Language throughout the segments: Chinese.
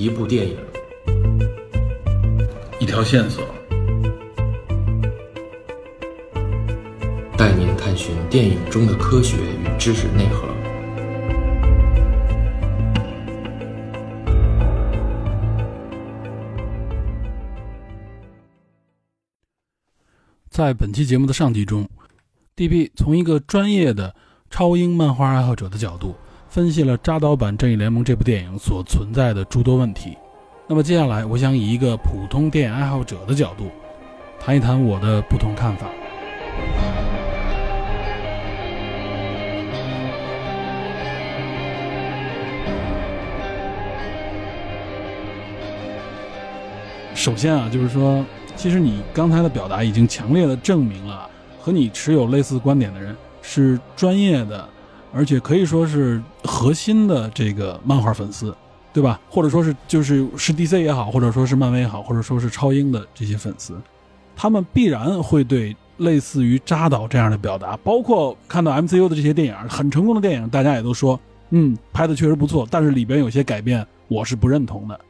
一部电影，一条线索，带您探寻电影中的科学与知识内核。在本期节目的上集中，DB 从一个专业的超英漫画爱好者的角度，分析了扎导版《正义联盟》这部电影所存在的诸多问题。那么接下来，我想以一个普通电影爱好者的角度，谈一谈我的不同看法。首先啊，就是说，其实你刚才的表达已经强烈的证明了，和你持有类似观点的人是专业的，而且可以说是核心的这个漫画粉丝，对吧？或者说是就是是 DC 也好，或者说是漫威也好，或者说是超英的这些粉丝，他们必然会对类似于扎导这样的表达，包括看到 MCU 的这些电影很成功的电影，大家也都说，嗯，拍的确实不错，但是里边有些改变我是不认同的，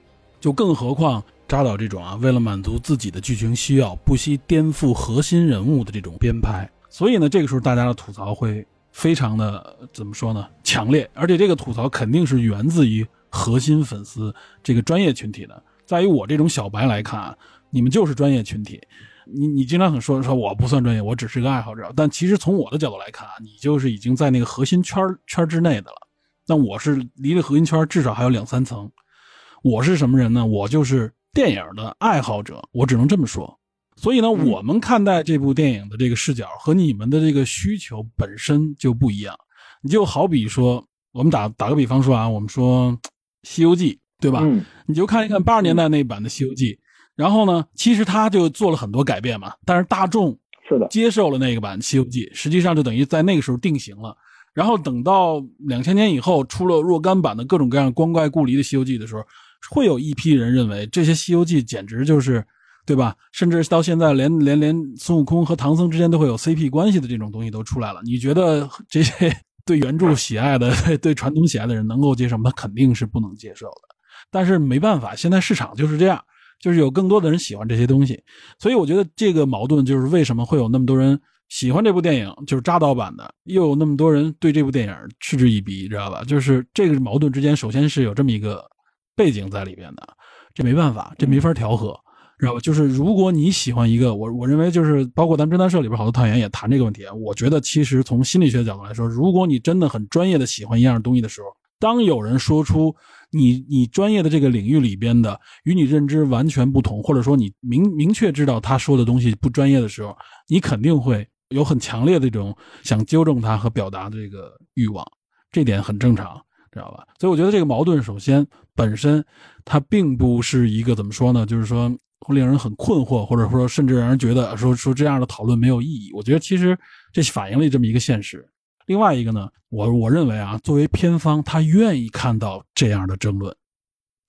就更何况。扎导这种啊，为了满足自己的剧情需要，不惜颠覆核心人物的这种编排，所以呢，这个时候大家的吐槽会非常的怎么说呢？强烈，而且这个吐槽肯定是源自于核心粉丝这个专业群体的。在于我这种小白来看，你们就是专业群体，你你经常很说说我不算专业，我只是个爱好者，但其实从我的角度来看啊，你就是已经在那个核心圈圈之内的了。那我是离这核心圈至少还有两三层。我是什么人呢？我就是。电影的爱好者，我只能这么说。所以呢，我们看待这部电影的这个视角和你们的这个需求本身就不一样。你就好比说，我们打打个比方说啊，我们说《西游记》，对吧？你就看一看八十年代那版的《西游记》，然后呢，其实他就做了很多改变嘛。但是大众是的接受了那个版《西游记》，实际上就等于在那个时候定型了。然后等到两千年以后出了若干版的各种各样光怪故离的《西游记》的时候。会有一批人认为这些《西游记》简直就是，对吧？甚至到现在，连连连孙悟空和唐僧之间都会有 CP 关系的这种东西都出来了。你觉得这些 对原著喜爱的、对传统喜爱的人能够接受吗？他肯定是不能接受的。但是没办法，现在市场就是这样，就是有更多的人喜欢这些东西。所以我觉得这个矛盾就是为什么会有那么多人喜欢这部电影，就是扎导版的，又有那么多人对这部电影嗤之以鼻，知道吧？就是这个矛盾之间，首先是有这么一个。背景在里边的，这没办法，这没法调和，知道吧？就是如果你喜欢一个，我我认为就是包括咱们侦探社里边好多探员也谈这个问题。我觉得其实从心理学角度来说，如果你真的很专业的喜欢一样东西的时候，当有人说出你你专业的这个领域里边的与你认知完全不同，或者说你明明确知道他说的东西不专业的时候，你肯定会有很强烈的这种想纠正他和表达的这个欲望，这点很正常。知道吧？所以我觉得这个矛盾，首先本身它并不是一个怎么说呢？就是说会令人很困惑，或者说甚至让人觉得说说这样的讨论没有意义。我觉得其实这反映了这么一个现实。另外一个呢，我我认为啊，作为片方，他愿意看到这样的争论，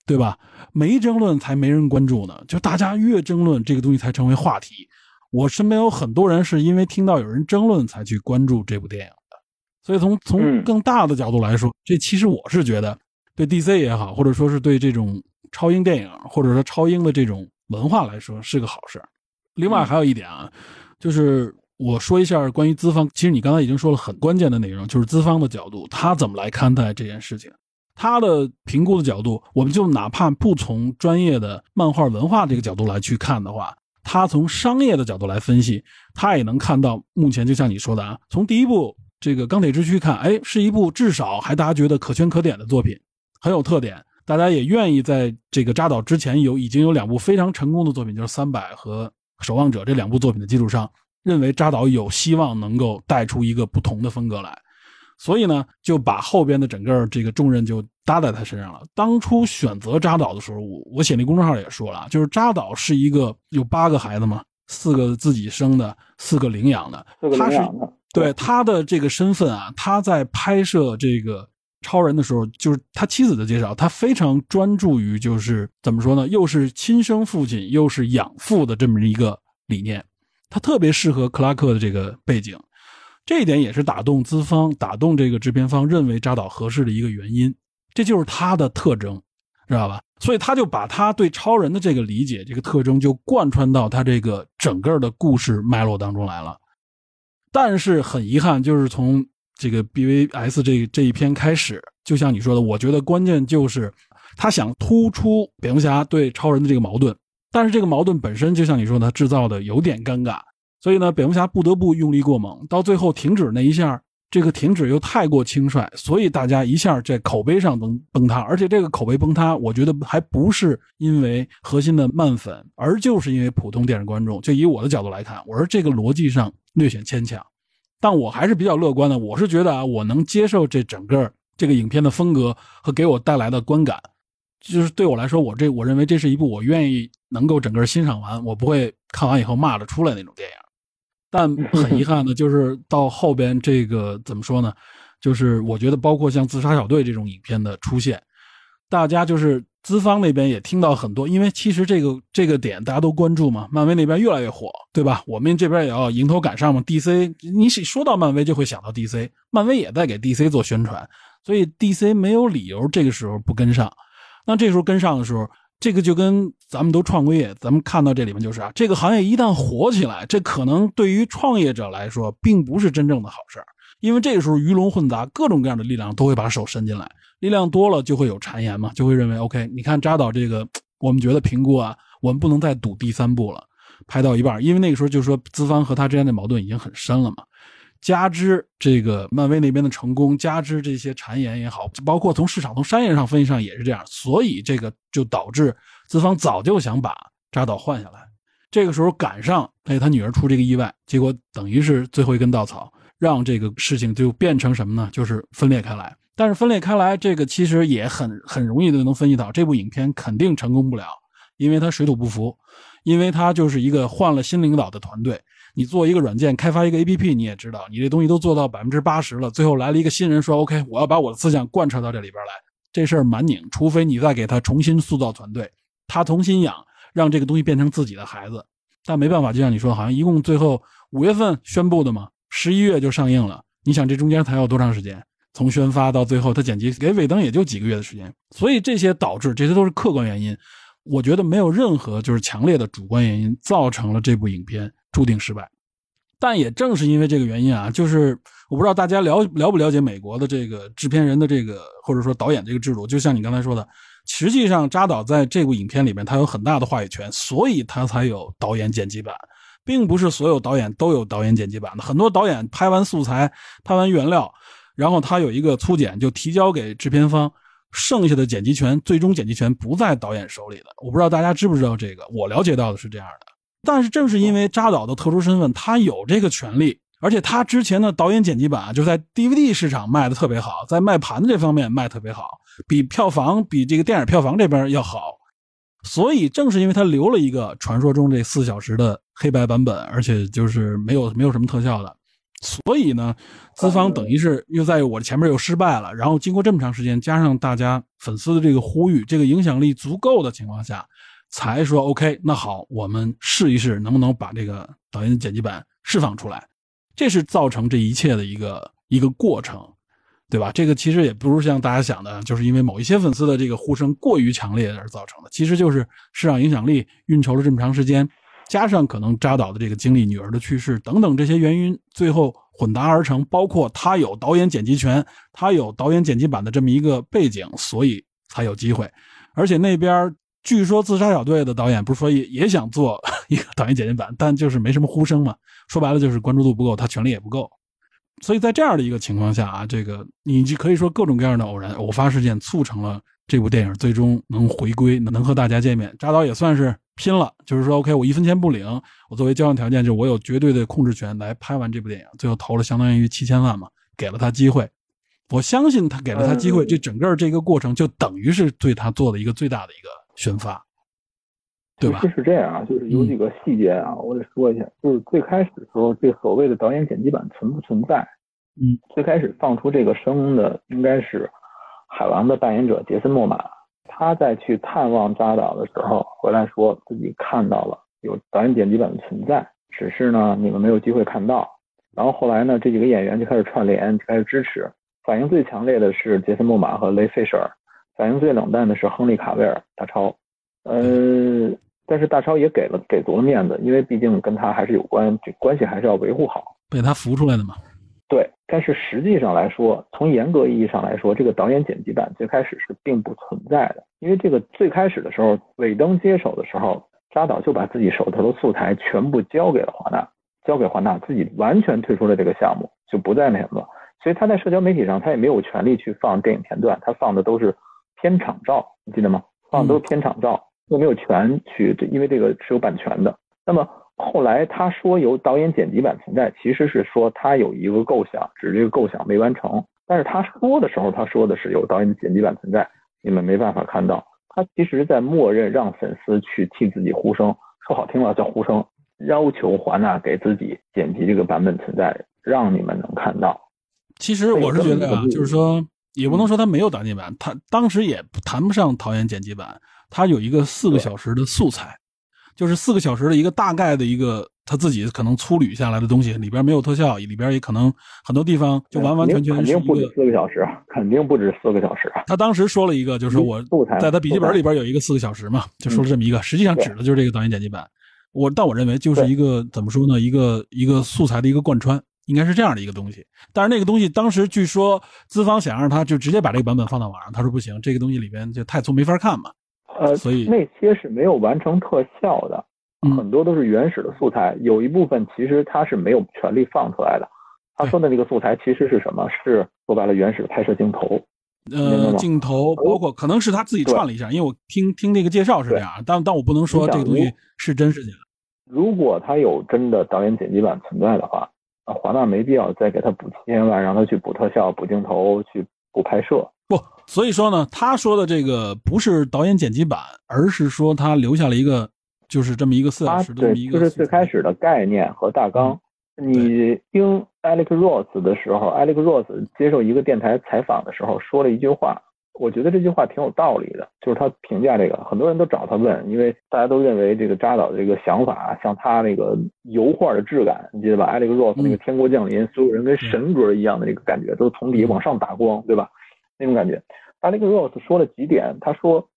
对吧？没争论才没人关注呢，就大家越争论，这个东西才成为话题。我身边有很多人是因为听到有人争论才去关注这部电影的。所以从从更大的角度来说，这其实我是觉得，对 DC 也好，或者说是对这种超英电影，或者说超英的这种文化来说，是个好事另外还有一点啊，就是我说一下关于资方，其实你刚才已经说了很关键的内容，就是资方的角度，他怎么来看待这件事情，他的评估的角度，我们就哪怕不从专业的漫画文化这个角度来去看的话，他从商业的角度来分析，他也能看到目前就像你说的啊，从第一部。这个钢铁之躯看，哎，是一部至少还大家觉得可圈可点的作品，很有特点，大家也愿意在这个扎导之前有已经有两部非常成功的作品，就是《三百》和《守望者》这两部作品的基础上，认为扎导有希望能够带出一个不同的风格来，所以呢，就把后边的整个这个重任就搭在他身上了。当初选择扎导的时候，我我写那公众号也说了，就是扎导是一个有八个孩子嘛，四个自己生的，四个领养的，他是。对他的这个身份啊，他在拍摄这个超人的时候，就是他妻子的介绍，他非常专注于就是怎么说呢，又是亲生父亲又是养父的这么一个理念，他特别适合克拉克的这个背景，这一点也是打动资方、打动这个制片方认为扎导合适的一个原因，这就是他的特征。知道吧？所以他就把他对超人的这个理解、这个特征，就贯穿到他这个整个的故事脉络当中来了。但是很遗憾，就是从这个 BVS 这这一篇开始，就像你说的，我觉得关键就是他想突出蝙蝠侠对超人的这个矛盾，但是这个矛盾本身就像你说的，制造的有点尴尬，所以呢，蝙蝠侠不得不用力过猛，到最后停止那一下，这个停止又太过轻率，所以大家一下在口碑上崩崩塌，而且这个口碑崩塌，我觉得还不是因为核心的漫粉，而就是因为普通电视观众。就以我的角度来看，我说这个逻辑上略显牵强。但我还是比较乐观的，我是觉得啊，我能接受这整个这个影片的风格和给我带来的观感，就是对我来说，我这我认为这是一部我愿意能够整个欣赏完，我不会看完以后骂着出来那种电影。但很遗憾的，就是到后边这个怎么说呢？就是我觉得包括像《自杀小队》这种影片的出现，大家就是。资方那边也听到很多，因为其实这个这个点大家都关注嘛，漫威那边越来越火，对吧？我们这边也要迎头赶上嘛。DC，你说到漫威就会想到 DC，漫威也在给 DC 做宣传，所以 DC 没有理由这个时候不跟上。那这时候跟上的时候，这个就跟咱们都创过业，咱们看到这里面就是啊，这个行业一旦火起来，这可能对于创业者来说并不是真正的好事因为这个时候鱼龙混杂，各种各样的力量都会把手伸进来。力量多了就会有谗言嘛，就会认为 OK，你看扎导这个，我们觉得评估啊，我们不能再赌第三部了，拍到一半，因为那个时候就说资方和他之间的矛盾已经很深了嘛，加之这个漫威那边的成功，加之这些谗言也好，包括从市场从商业上分析上也是这样，所以这个就导致资方早就想把扎导换下来，这个时候赶上哎他女儿出这个意外，结果等于是最后一根稻草，让这个事情就变成什么呢？就是分裂开来。但是分裂开来，这个其实也很很容易的能分析到，这部影片肯定成功不了，因为它水土不服，因为它就是一个换了新领导的团队。你做一个软件，开发一个 APP，你也知道，你这东西都做到百分之八十了，最后来了一个新人说：“OK，我要把我的思想贯彻到这里边来。”这事儿蛮拧，除非你再给他重新塑造团队，他重新养，让这个东西变成自己的孩子。但没办法，就像你说，好像一共最后五月份宣布的嘛，十一月就上映了。你想这中间才要多长时间？从宣发到最后，他剪辑给尾灯也就几个月的时间，所以这些导致这些都是客观原因。我觉得没有任何就是强烈的主观原因造成了这部影片注定失败。但也正是因为这个原因啊，就是我不知道大家了了不了解美国的这个制片人的这个或者说导演这个制度。就像你刚才说的，实际上扎导在这部影片里面他有很大的话语权，所以他才有导演剪辑版，并不是所有导演都有导演剪辑版的。很多导演拍完素材，拍完原料。然后他有一个粗剪，就提交给制片方，剩下的剪辑权，最终剪辑权不在导演手里的。我不知道大家知不知道这个，我了解到的是这样的。但是正是因为扎导的特殊身份，他有这个权利，而且他之前的导演剪辑版啊就在 DVD 市场卖的特别好，在卖盘子这方面卖特别好，比票房比这个电影票房这边要好。所以正是因为他留了一个传说中这四小时的黑白版本，而且就是没有没有什么特效的。所以呢，资方等于是又在我前面又失败了。然后经过这么长时间，加上大家粉丝的这个呼吁，这个影响力足够的情况下，才说 OK，那好，我们试一试能不能把这个导演剪辑版释放出来。这是造成这一切的一个一个过程，对吧？这个其实也不是像大家想的，就是因为某一些粉丝的这个呼声过于强烈而造成的。其实就是市场影响力运筹了这么长时间。加上可能扎导的这个经历、女儿的去世等等这些原因，最后混搭而成。包括他有导演剪辑权，他有导演剪辑版的这么一个背景，所以才有机会。而且那边据说《自杀小队》的导演不是说也也想做 一个导演剪辑版，但就是没什么呼声嘛。说白了就是关注度不够，他权力也不够。所以在这样的一个情况下啊，这个你就可以说各种各样的偶然偶发事件促成了这部电影最终能回归，能和大家见面。扎导也算是。拼了，就是说，OK，我一分钱不领，我作为交换条件，就是我有绝对的控制权来拍完这部电影。最后投了相当于七千万嘛，给了他机会。我相信他给了他机会，这整个这个过程就等于是对他做的一个最大的一个宣发，对吧？是这样啊，就是有几个细节啊，我得说一下。就是最开始的时候，这所谓的导演剪辑版存不存在？嗯，最开始放出这个声音的应该是海王的扮演者杰森·莫玛。他在去探望扎导的时候，回来说自己看到了有导演剪辑版的存在，只是呢你们没有机会看到。然后后来呢，这几个演员就开始串联，开始支持。反应最强烈的是杰森·莫玛和雷费舍尔，反应最冷淡的是亨利·卡维尔大超，呃，但是大超也给了给足了面子，因为毕竟跟他还是有关，这关系还是要维护好。被他扶出来的嘛。对，但是实际上来说，从严格意义上来说，这个导演剪辑版最开始是并不存在的，因为这个最开始的时候，尾灯接手的时候，扎导就把自己手头的素材全部交给了华纳，交给华纳，自己完全退出了这个项目，就不再那什么，所以他在社交媒体上他也没有权利去放电影片段，他放的都是片场照，你记得吗？放的都是片场照，又没有权去，因为这个是有版权的。那么。后来他说有导演剪辑版存在，其实是说他有一个构想，只是这个构想没完成。但是他说的时候，他说的是有导演剪辑版存在，你们没办法看到。他其实在默认让粉丝去替自己呼声，说好听了叫呼声，要求华纳给自己剪辑这个版本存在，让你们能看到。其实我是觉得啊，就是说也不能说他没有导演版，他当时也谈不上导演剪辑版，他有一个四个小时的素材。就是四个小时的一个大概的一个他自己可能粗捋下来的东西，里边没有特效，里边也可能很多地方就完完全全肯定不止四个小时，肯定不止四个小时。他当时说了一个，就是我在他笔记本里边有一个四个小时嘛，就说了这么一个，实际上指的就是这个导演剪辑版。我但我认为就是一个怎么说呢，一个一个素材的一个贯穿，应该是这样的一个东西。但是那个东西当时据说资方想让他就直接把这个版本放到网上，他说不行，这个东西里边就太粗没法看嘛。呃，所以那些是没有完成特效的，很多都是原始的素材，有一部分其实他是没有权利放出来的。他说的那个素材其实是什么？是说白了原始的拍摄镜头，呃，镜头包括可能是他自己串了一下，因为我听听那个介绍是这样，但但我不能说这个东西是真是假。如果他有真的导演剪辑版存在的话，啊，华纳没必要再给他补七千万，让他去补特效、补镜头、去补拍摄。不，所以说呢，他说的这个不是导演剪辑版，而是说他留下了一个，就是这么一个四小时的一个。就是最开始的概念和大纲。你听 Alex Ross 的时候，Alex Ross 接受一个电台采访的时候说了一句话，我觉得这句话挺有道理的，就是他评价这个，很多人都找他问，因为大家都认为这个扎导的这个想法像他那个油画的质感，你记得吧？Alex Ross 那个天国降临，所有人跟神格一样的那个感觉，都从底往上打光，对吧？那种感觉，Alex Ross 说了几点，他说，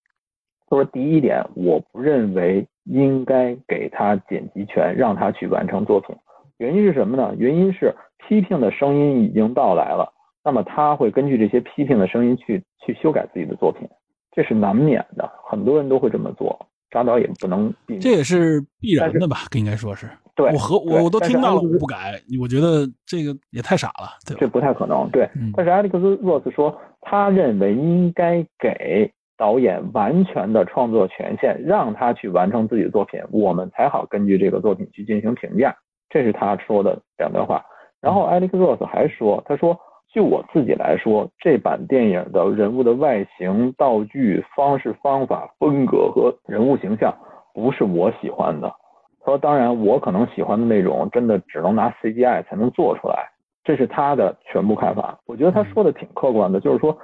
他说第一点，我不认为应该给他剪辑权，让他去完成作品。原因是什么呢？原因是批评的声音已经到来了，那么他会根据这些批评的声音去去修改自己的作品，这是难免的，很多人都会这么做，扎导也不能避免。这也是必然的吧？应该说是。对，我和我我都听到了，我不改，我觉得这个也太傻了，对这不太可能，对。但是艾利克斯·洛斯说，他认为应该给导演完全的创作权限，让他去完成自己的作品，我们才好根据这个作品去进行评价。这是他说的两段话。然后艾利克斯·洛斯还说，他说，就我自己来说，这版电影的人物的外形、道具、方式、方法、风格和人物形象，不是我喜欢的。说当然，我可能喜欢的那种，真的只能拿 CGI 才能做出来，这是他的全部看法。我觉得他说的挺客观的，就是说，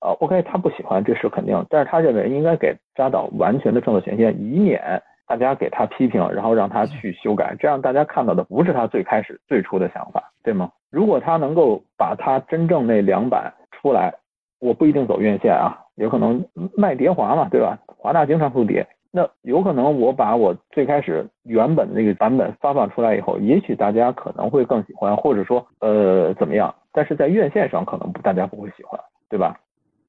呃，OK，他不喜欢这是肯定，但是他认为应该给扎导完全的创作权限，以免大家给他批评，然后让他去修改，这样大家看到的不是他最开始最初的想法，对吗？如果他能够把他真正那两版出来，我不一定走院线啊，有可能卖碟华嘛，对吧？华纳经常出碟。那有可能我把我最开始原本那个版本发放出来以后，也许大家可能会更喜欢，或者说呃怎么样？但是在院线上可能大家不会喜欢，对吧？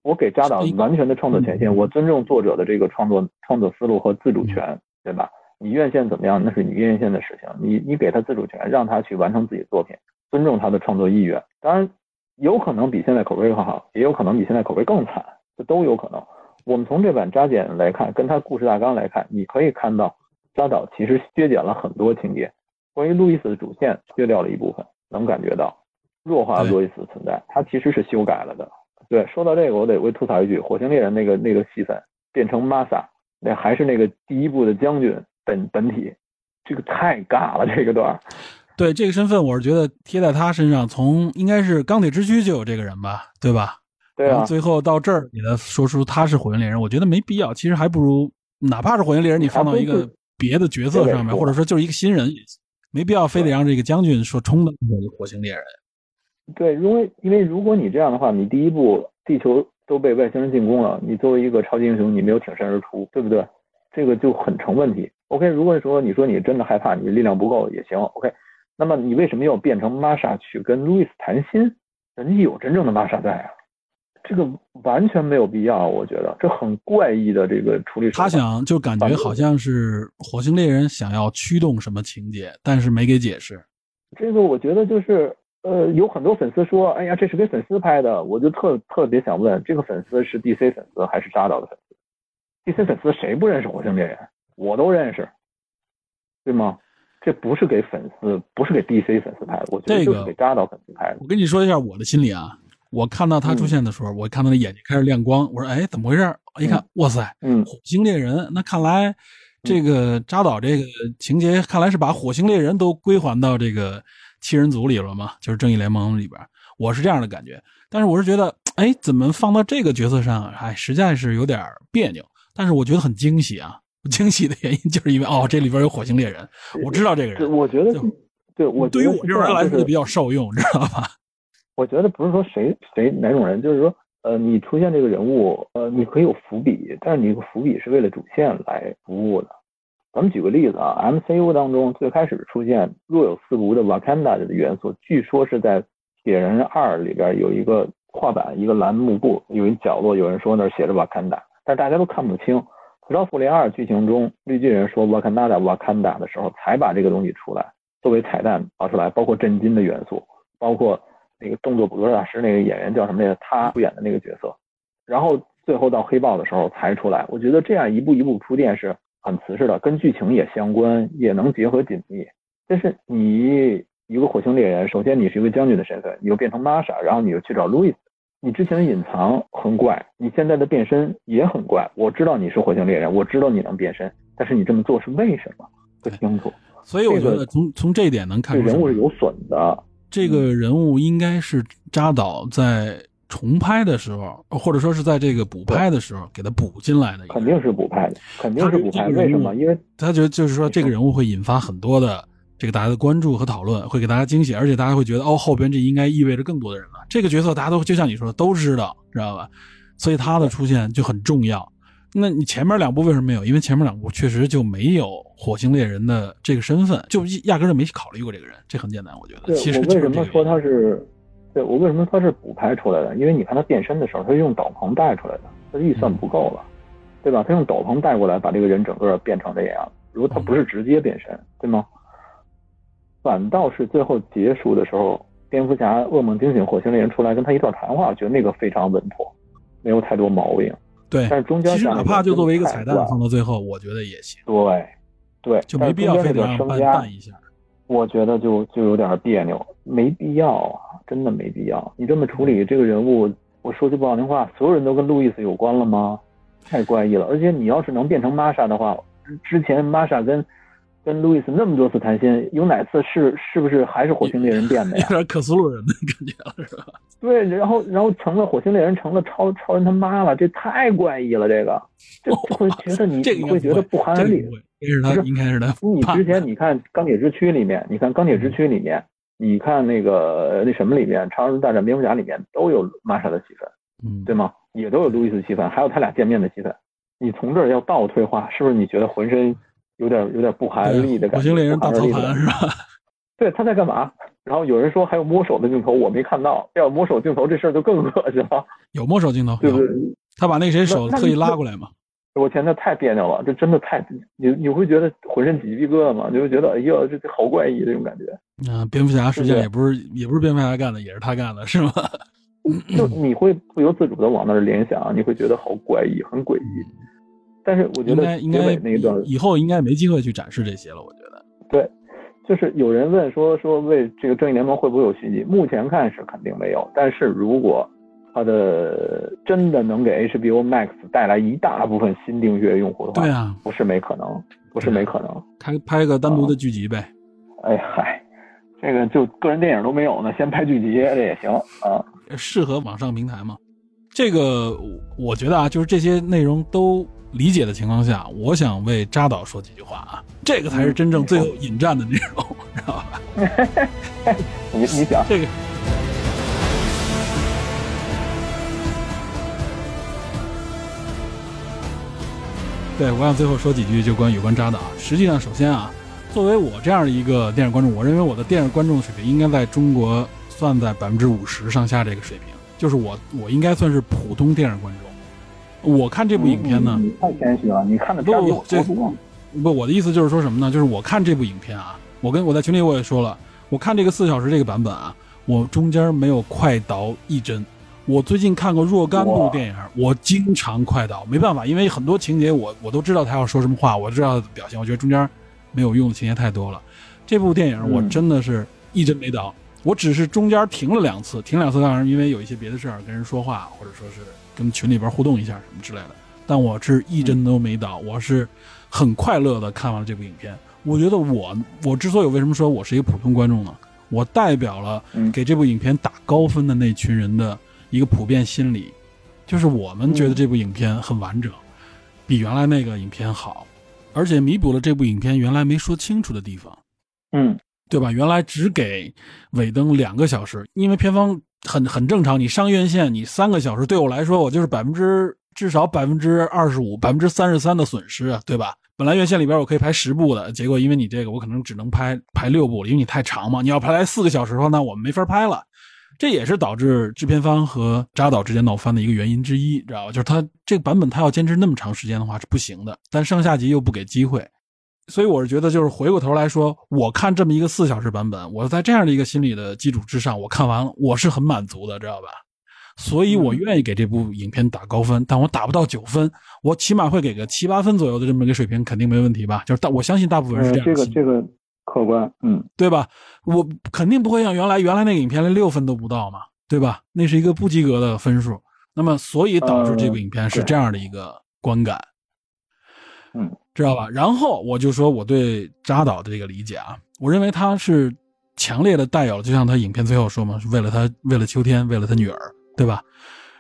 我给扎导完全的创作权限，我尊重作者的这个创作创作思路和自主权，对吧？你院线怎么样？那是你院线的事情，你你给他自主权，让他去完成自己的作品，尊重他的创作意愿。当然，有可能比现在口碑更好，也有可能比现在口碑更惨，这都有可能。我们从这版扎剪来看，跟他故事大纲来看，你可以看到扎导其实削减了很多情节。关于路易斯的主线削掉了一部分，能感觉到弱化路易斯存在，他其实是修改了的。对，说到这个，我得为吐槽一句，《火星猎人》那个那个戏份变成玛莎，那还是那个第一部的将军本本体，这个太尬了，这个段。对这个身份，我是觉得贴在他身上，从应该是钢铁之躯就有这个人吧，对吧？然后最后到这儿给他说出他是火星猎人，我觉得没必要。其实还不如哪怕是火星猎人，你放到一个别的角色上面，或者说就是一个新人，没必要非得让这个将军说充当火星猎人。对，因为因为如果你这样的话，你第一步地球都被外星人进攻了，你作为一个超级英雄，你没有挺身而出，对不对？这个就很成问题。OK，如果说你说你真的害怕，你力量不够也行。OK，那么你为什么要变成玛莎去跟路易斯谈心？人家有真正的玛莎在啊，这个完全没有必要，我觉得这很怪异的这个处理手法。他想就感觉好像是火星猎人想要驱动什么情节，但是没给解释。这个我觉得就是呃，有很多粉丝说，哎呀，这是给粉丝拍的，我就特特别想问，这个粉丝是 DC 粉丝还是扎导的粉丝？DC 粉丝谁不认识火星猎人？我都认识，对吗？这不是给粉丝，不是给 DC 粉丝拍的，我觉得就是给扎导粉丝拍的。我跟你说一下我的心理啊，我看到他出现的时候，我看到他眼睛开始亮光，我说，哎，怎么回事？一看，哇塞，嗯，火星猎人，那看来这个扎导这个情节，看来是把火星猎人都归还到这个七人组里了嘛，就是正义联盟里边，我是这样的感觉。但是我是觉得，哎，怎么放到这个角色上，哎，实在是有点别扭。但是我觉得很惊喜啊。惊喜的原因就是因为哦，这里边有火星猎人，我知道这个人。我觉得，对我对于我这种人来说比较受用，知道吧？我觉得不是说谁谁哪种人，就是说，呃，你出现这个人物，呃，你可以有伏笔，但是你伏笔是为了主线来服务的。咱们举个例子啊，MCU 当中最开始出现若有似无的 Wakanda 的元素，据说是在铁人二里边有一个画板，一个蓝幕布，有一角落有人说那写着 Wakanda，但是大家都看不清。直到复联二剧情中，绿巨人说 Wakanda Wakanda 的时候，才把这个东西出来作为彩蛋拿出来，包括震惊的元素，包括那个动作捕捉大师那个演员叫什么来着？他出演的那个角色，然后最后到黑豹的时候才出来。我觉得这样一步一步铺垫是很瓷实的，跟剧情也相关，也能结合紧密。但是你一个火星猎人，首先你是一个将军的身份，你又变成 Masha，然后你又去找路易斯。你之前的隐藏很怪，你现在的变身也很怪。我知道你是火星猎人，我知道你能变身，但是你这么做是为什么？不清楚。所以我觉得从从这一点能看出，人物是有损的。这个人物应该是扎导在重拍的时候，或者说是在这个补拍的时候给他补进来的。肯定是补拍的，肯定是补拍。为什么？因为他觉得就是说这个人物会引发很多的。这个大家的关注和讨论会给大家惊喜，而且大家会觉得哦，后边这应该意味着更多的人了。这个角色大家都就像你说的都知道，知道吧？所以他的出现就很重要。那你前面两部为什么没有？因为前面两部确实就没有火星猎人的这个身份，就压根就没考虑过这个人。这很简单，我觉得。其实我为什么说他是？对我为什么他是补拍出来的？因为你看他变身的时候，他是用斗篷带出来的，他的预算不够了，对吧？他用斗篷带过来，把这个人整个变成这样。如果他不是直接变身，对吗？反倒是最后结束的时候，蝙蝠侠噩梦惊醒火星猎人出来跟他一段谈话，我觉得那个非常稳妥，没有太多毛病。对，但是中间其实哪怕就作为一个彩蛋放到最后，我觉得也行。对，对，就没必要非得让搬淡一下。我觉得就就有点别扭，没必要啊，真的没必要。你这么处理这个人物，我说句不好听话，所有人都跟路易斯有关了吗？太怪异了。而且你要是能变成玛莎的话，之前玛莎跟。跟路易斯那么多次谈心，有哪次是是不是还是火星猎人变的呀？有点克苏鲁人的感觉了，是吧？对，然后然后成了火星猎人，成了超超人他妈了，这太怪异了，这个就会觉得你会觉得不寒而栗。应该是他，应该是他。你之前你看钢铁之躯里面，你看钢铁之躯里面，你看那个那什么里面，超人大战蝙蝠侠里面都有玛莎的戏份，嗯，对吗？也都有路易斯的戏份，还有他俩见面的戏份。你从这儿要倒退化，是不是？你觉得浑身？有点有点不寒而栗的感觉，火星猎人大操盘是吧？对，他在干嘛？然后有人说还有摸手的镜头，我没看到。要有摸手镜头，这事儿就更恶心了。有摸手镜头，对不对？他把那谁手特意拉过来嘛？我天，那太别扭了，这真的太你你会觉得浑身鸡皮疙瘩吗？你会觉得哎呀，这这好怪异这种感觉。啊，蝙蝠侠实际上也不是也不是蝙蝠侠干的，也是他干的，是吗？就 你会不由自主的往那儿联想，你会觉得好怪异，很诡异。但是我觉得应该那一段以后应该没机会去展示这些了。我觉得对，就是有人问说说为这个正义联盟会不会有续集？目前看是肯定没有。但是如果它的真的能给 HBO Max 带来一大部分新订阅用户的话，对啊，不是没可能，不是没可能。拍拍个单独的剧集呗。哎嗨，这个就个人电影都没有呢，先拍剧集这也行啊。适合网上平台吗？这个我觉得啊，就是这些内容都。理解的情况下，我想为扎导说几句话啊，这个才是真正最后引战的内容，知道吧？你你讲这个。对，我想最后说几句，就关于有关扎导。实际上，首先啊，作为我这样的一个电影观众，我认为我的电影观众水平应该在中国算在百分之五十上下这个水平，就是我我应该算是普通电影观众。我看这部影片呢，你太谦虚了，你看的片比我多。不，我的意思就是说什么呢？就是我看这部影片啊，我跟我在群里我也说了，我看这个四小时这个版本啊，我中间没有快倒一帧。我最近看过若干部电影，我经常快倒，没办法，因为很多情节我我都知道他要说什么话，我知道表现，我觉得中间没有用的情节太多了。这部电影我真的是一帧没倒，我只是中间停了两次，停两次当然因为有一些别的事儿，跟人说话或者说是跟群里边互动一下什么之类的，但我是一针都没倒，我是。很快乐的看完了这部影片，我觉得我我之所以为什么说我是一个普通观众呢？我代表了给这部影片打高分的那群人的一个普遍心理，就是我们觉得这部影片很完整，比原来那个影片好，而且弥补了这部影片原来没说清楚的地方。嗯，对吧？原来只给尾灯两个小时，因为片方很很正常，你上院线你三个小时，对我来说我就是百分之至少百分之二十五、百分之三十三的损失啊，对吧？本来院线里边我可以拍十部的，结果因为你这个我可能只能拍拍六部，因为你太长嘛。你要拍来四个小时的话，那我们没法拍了。这也是导致制片方和扎导之间闹翻的一个原因之一，知道吧？就是他这个版本他要坚持那么长时间的话是不行的，但上下集又不给机会，所以我是觉得就是回过头来说，我看这么一个四小时版本，我在这样的一个心理的基础之上，我看完了我是很满足的，知道吧？所以我愿意给这部影片打高分，但我打不到九分，我起码会给个七八分左右的这么一个水平，肯定没问题吧？就是大，我相信大部分人是这样。这个这个客观，嗯，对吧？我肯定不会像原来原来那个影片连六分都不到嘛，对吧？那是一个不及格的分数。那么，所以导致这部影片是这样的一个观感，嗯，知道吧？然后我就说我对扎导的这个理解啊，我认为他是强烈的带有，就像他影片最后说嘛，是为了他，为了秋天，为了他女儿。对吧？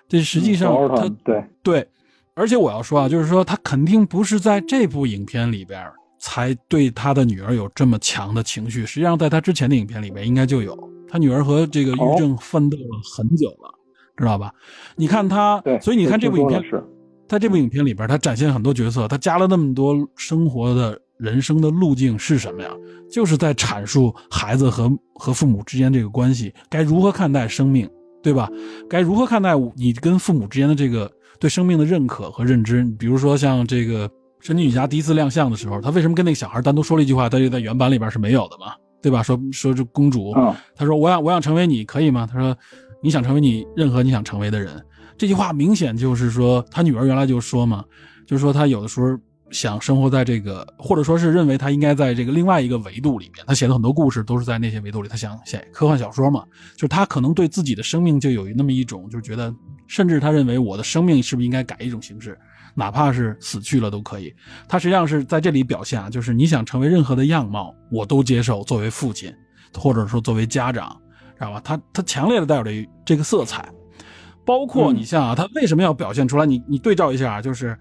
这实际上他对对，而且我要说啊，就是说他肯定不是在这部影片里边才对他的女儿有这么强的情绪。实际上，在他之前的影片里边应该就有。他女儿和这个抑郁症奋斗了很久了，知道吧？你看他，所以你看这部影片，在这部影片里边，他展现很多角色，他加了那么多生活的人生的路径是什么呀？就是在阐述孩子和和父母之间这个关系该如何看待生命。对吧？该如何看待你跟父母之间的这个对生命的认可和认知？比如说像这个神奇女侠第一次亮相的时候，她为什么跟那个小孩单独说了一句话？她就在原版里边是没有的嘛，对吧？说说这公主，她说我想我想成为你可以吗？她说你想成为你任何你想成为的人。这句话明显就是说他女儿原来就说嘛，就是说她有的时候。想生活在这个，或者说是认为他应该在这个另外一个维度里面。他写的很多故事都是在那些维度里。他想写科幻小说嘛，就是他可能对自己的生命就有那么一种，就是觉得，甚至他认为我的生命是不是应该改一种形式，哪怕是死去了都可以。他实际上是在这里表现啊，就是你想成为任何的样貌，我都接受。作为父亲，或者说作为家长，知道吧？他他强烈的带有这这个色彩，包括你像啊，他为什么要表现出来？你你对照一下啊，就是。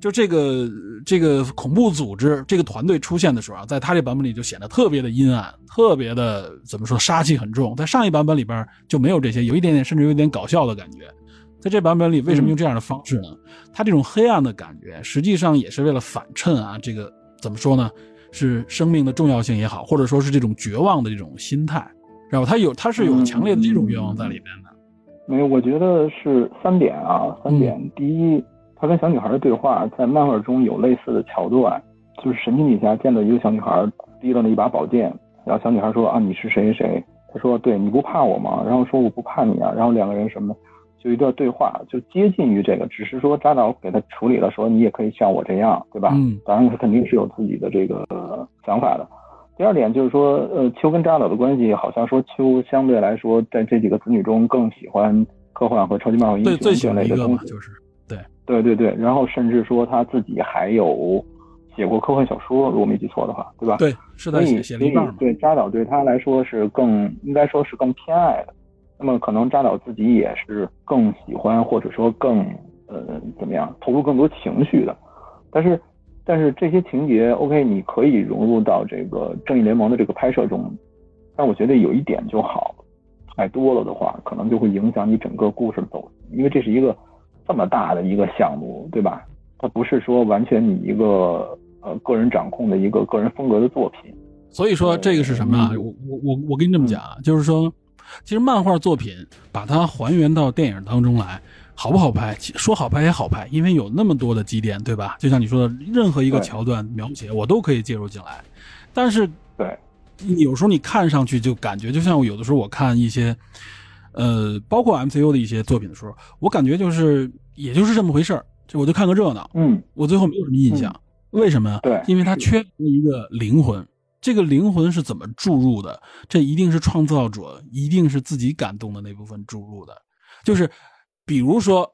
就这个这个恐怖组织这个团队出现的时候啊，在他这版本里就显得特别的阴暗，特别的怎么说杀气很重。在上一版本里边就没有这些，有一点点甚至有点搞笑的感觉。在这版本里，为什么用这样的方式呢？他这种黑暗的感觉，实际上也是为了反衬啊，这个怎么说呢？是生命的重要性也好，或者说是这种绝望的这种心态，然后他有他是有强烈的这种愿望在里面的。没有，我觉得是三点啊，三点。第一。他跟小女孩的对话在漫画中有类似的桥段，就是神奇女侠见到一个小女孩提了那一把宝剑，然后小女孩说啊你是谁谁？他说对你不怕我吗？然后说我不怕你啊。然后两个人什么就一段对话，就接近于这个，只是说扎导给他处理了，说你也可以像我这样，对吧？嗯，当然他肯定是有自己的这个想法的。第二点就是说，呃，秋跟扎导的关系好像说秋相对来说在这几个子女中更喜欢科幻和超级漫画英雄这类的东西，就是。对对对，然后甚至说他自己还有写过科幻小说，如果没记错的话，对吧？对，是的，写写了一半对扎导对他来说是更应该说是更偏爱的，那么可能扎导自己也是更喜欢或者说更呃怎么样投入更多情绪的，但是但是这些情节 OK 你可以融入到这个正义联盟的这个拍摄中，但我觉得有一点就好，太多了的话可能就会影响你整个故事的走，因为这是一个。这么大的一个项目，对吧？它不是说完全你一个呃个人掌控的一个个人风格的作品。所以说这个是什么啊？嗯我我我我跟你这么讲啊，就是说，其实漫画作品把它还原到电影当中来，好不好拍？说好拍也好拍，因为有那么多的基点，对吧？就像你说的，任何一个桥段描写，我都可以介入进来。但是对，有时候你看上去就感觉，就像有的时候我看一些，呃，包括 MCU 的一些作品的时候，我感觉就是也就是这么回事儿，就我就看个热闹，嗯，我最后没有什么印象。为什么呀？对因为它缺了一个灵魂。这个灵魂是怎么注入的？这一定是创造者，一定是自己感动的那部分注入的。就是，比如说，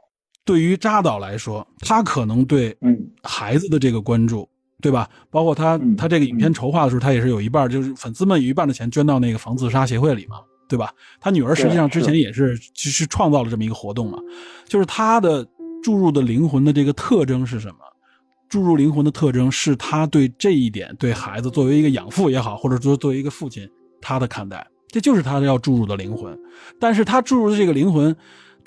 对于扎导来说，他可能对嗯孩子的这个关注，对吧？包括他嗯他这个影片筹划的时候，他也是有一半，就是粉丝们有一半的钱捐到那个防自杀协会里嘛，对吧？他女儿实际上之前也是其实创造了这么一个活动嘛，就是他的注入的灵魂的这个特征是什么？注入灵魂的特征是他对这一点，对孩子作为一个养父也好，或者说作为一个父亲，他的看待，这就是他要注入的灵魂。但是他注入的这个灵魂，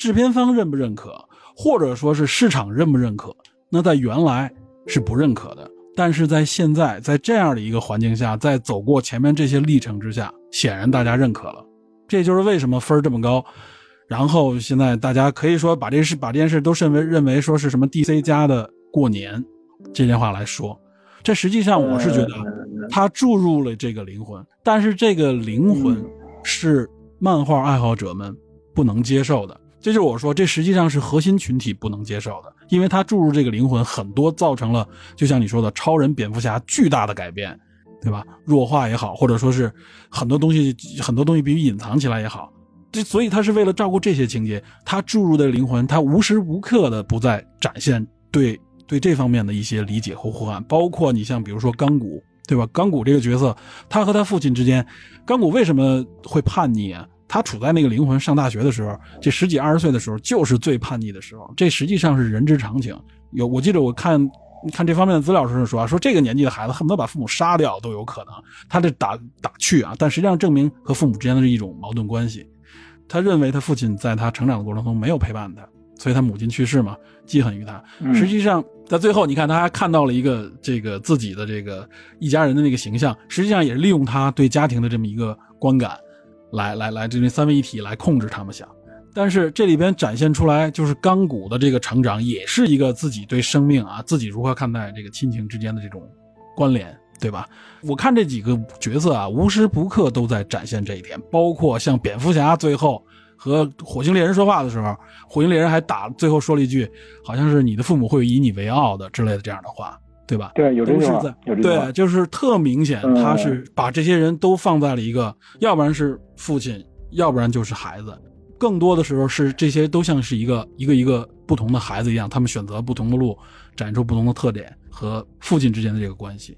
制片方认不认可，或者说是市场认不认可？那在原来是不认可的，但是在现在，在这样的一个环境下，在走过前面这些历程之下，显然大家认可了。这就是为什么分儿这么高。然后现在大家可以说把这事把这件事都认为认为说是什么 DC 家的过年这件话来说，这实际上我是觉得啊他注入了这个灵魂，但是这个灵魂是漫画爱好者们不能接受的。这就是我说，这实际上是核心群体不能接受的，因为他注入这个灵魂，很多造成了，就像你说的，超人、蝙蝠侠巨大的改变，对吧？弱化也好，或者说是很多东西，很多东西必须隐藏起来也好，这所以他是为了照顾这些情节，他注入的灵魂，他无时无刻的不在展现对对这方面的一些理解和呼唤，包括你像比如说钢骨，对吧？钢骨这个角色，他和他父亲之间，钢骨为什么会叛逆啊？他处在那个灵魂上大学的时候，这十几二十岁的时候，就是最叛逆的时候。这实际上是人之常情。有我记得我看看这方面的资料时候说啊，说这个年纪的孩子恨不得把父母杀掉都有可能。他这打打趣啊，但实际上证明和父母之间的是一种矛盾关系。他认为他父亲在他成长的过程中没有陪伴他，所以他母亲去世嘛，记恨于他。嗯实际上，在最后，你看他还看到了一个这个自己的这个一家人的那个形象，实际上也是利用他对家庭的这么一个观感，来来来，这这三位一体来控制他们想。但是这里边展现出来，就是钢骨的这个成长，也是一个自己对生命啊，自己如何看待这个亲情之间的这种关联，对吧？我看这几个角色啊，无时不刻都在展现这一点，包括像蝙蝠侠最后和火星猎人说话的时候，火星猎人还打最后说了一句，好像是你的父母会以你为傲的之类的这样的话，对吧？对，有这句话都是在，有这句话对，，就是特明显，嗯他是把这些人都放在了一个，要不然是父亲，要不然就是孩子，更多的时候是这些都像是一个一个一个不同的孩子一样，他们选择不同的路，展现出不同的特点和父亲之间的这个关系。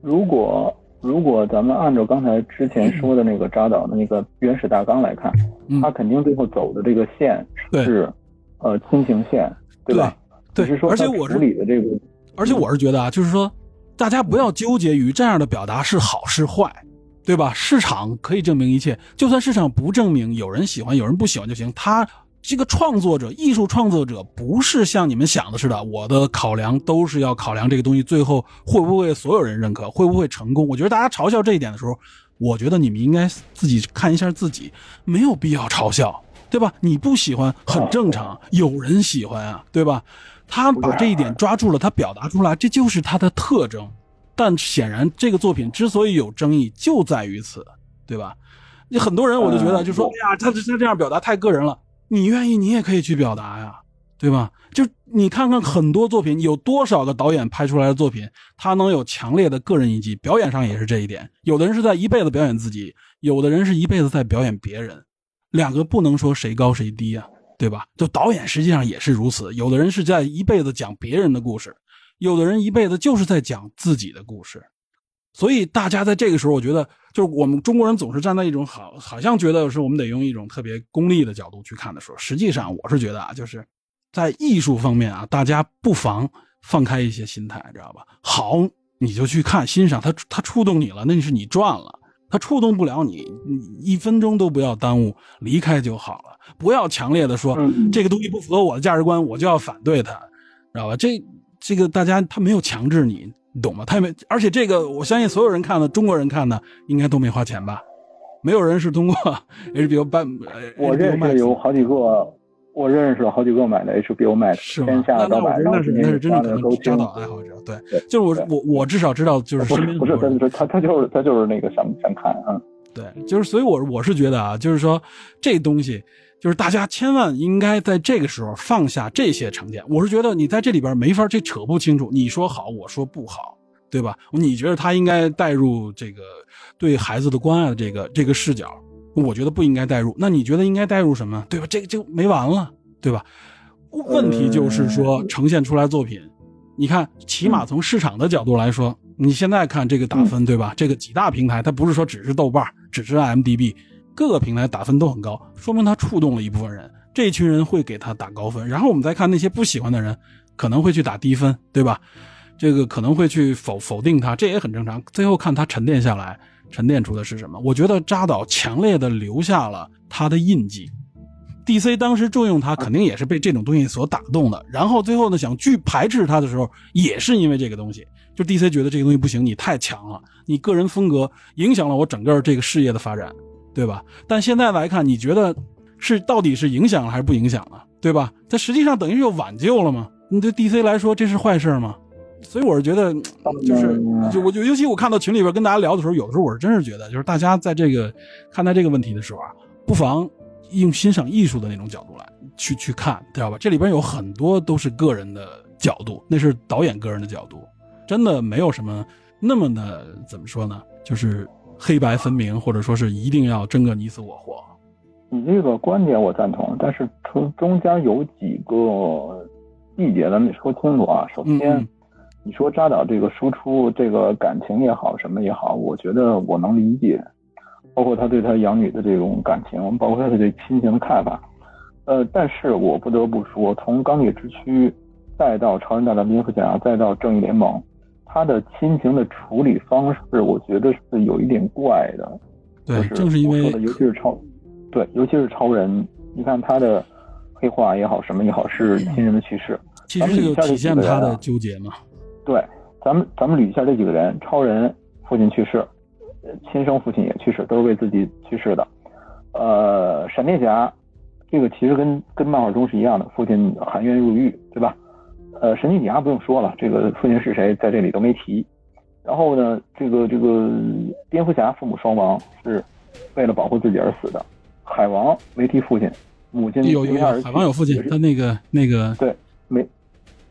如果如果咱们按照刚才之前说的那个扎导的那个原始大纲来看，嗯他肯定最后走的这个线是呃亲情线，对吧？对只是说他而且我是处理的这个，而且我是觉得啊，就是说，大家不要纠结于这样的表达是好是坏，对吧？市场可以证明一切，就算市场不证明，有人喜欢，有人不喜欢就行。他这个创作者、艺术创作者，不是像你们想的似的，我的考量都是要考量这个东西最后会不会所有人认可，会不会成功。我觉得大家嘲笑这一点的时候，我觉得你们应该自己看一下自己，没有必要嘲笑，对吧？你不喜欢很正常，有人喜欢啊，对吧？他把这一点抓住了，他表达出来，这就是他的特征。但显然，这个作品之所以有争议，就在于此，对吧？你很多人我就觉得，嗯就说，哎呀，他他这样表达太个人了。你愿意，你也可以去表达呀，对吧？就你看看很多作品，有多少个导演拍出来的作品，他能有强烈的个人印记，表演上也是这一点。有的人是在一辈子表演自己，有的人是一辈子在表演别人，两个不能说谁高谁低啊，对吧？就导演实际上也是如此，有的人是在一辈子讲别人的故事，有的人一辈子就是在讲自己的故事。所以大家在这个时候，我觉得就是我们中国人总是站在一种好，好像觉得是我们得用一种特别功利的角度去看的时候，实际上我是觉得啊，就是在艺术方面啊，大家不妨放开一些心态，知道吧？好，你就去看欣赏它，它触动你了，那是你赚了；它触动不了你，你一分钟都不要耽误，离开就好了。不要强烈的说、嗯这个东西不符合我的价值观，我就要反对它，知道吧？这这个大家他没有强制你，你懂吗？他也没，而且这个我相信所有人看的，中国人看的应该都没花钱吧？没有人是通过 HBO 办，我认识有好几个，我认识了好几个买的 HBO Max，是天下盗版，那是那是真的可能扎导爱好者，对，就是我我我至少知道，就是不是不是，他他他就是他就是那个想想看啊，对，就是所以，我我是觉得啊，就是说这东西。就是大家千万应该在这个时候放下这些成见。我是觉得你在这里边没法这扯不清楚，你说好，我说不好，对吧？你觉得他应该带入这个对孩子的关爱的这个这个视角，我觉得不应该带入。那你觉得应该带入什么？对吧？这个就没完了，对吧？问题就是说呈现出来作品，你看，起码从市场的角度来说，你现在看这个打分，对吧？这个几大平台，它不是说只是豆瓣，只是 IMDB。各个平台打分都很高，说明它触动了一部分人，这一群人会给他打高分。然后我们再看那些不喜欢的人，可能会去打低分，对吧？这个可能会去否否定他，这也很正常。最后看他沉淀下来，沉淀出的是什么？我觉得扎导强烈的留下了他的印记。DC 当时重用他，肯定也是被这种东西所打动的。然后最后呢，想拒排斥他的时候，也是因为这个东西。就 DC 觉得这个东西不行，你太强了，你个人风格影响了我整个这个事业的发展。对吧？但现在来看，你觉得是到底是影响了还是不影响了？对吧？它实际上等于又挽救了吗？你对 DC 来说这是坏事吗？所以我是觉得，就是就我就尤其我看到群里边跟大家聊的时候，有的时候我是真是觉得，就是大家在这个看待这个问题的时候啊，不妨用欣赏艺术的那种角度来去去看，知道吧？这里边有很多都是个人的角度，那是导演个人的角度，真的没有什么那么的怎么说呢？就是。黑白分明，或者说是一定要争个你死我活。你这个观点我赞同，但是从中间有几个细节咱们得说清楚啊。首先，你说扎导这个输出这个感情也好，什么也好，我觉得我能理解，包括他对他养女的这种感情，包括他对亲情的看法。呃，但是我不得不说，从钢铁之躯，再到超人大战蝙蝠侠，再到正义联盟。他的亲情的处理方式，我觉得是有一点怪的。对，正是因为尤其是超，对，尤其是超人，你看他的黑化也好，什么也好，是亲人的去世。其实这个体现他的纠结嘛。对，咱们咱们捋一下这几个人：超人父亲去世，亲生父亲也去世，都是为自己去世的。呃，闪电侠这个其实跟跟漫画中是一样的，父亲含冤入狱，对吧？呃，神奇女侠不用说了，这个父亲是谁，在这里都没提。然后呢，这个这个蝙蝠侠父母双亡，是为了保护自己而死的。海王没提父亲，母亲有有海王有父亲，他那个那个对没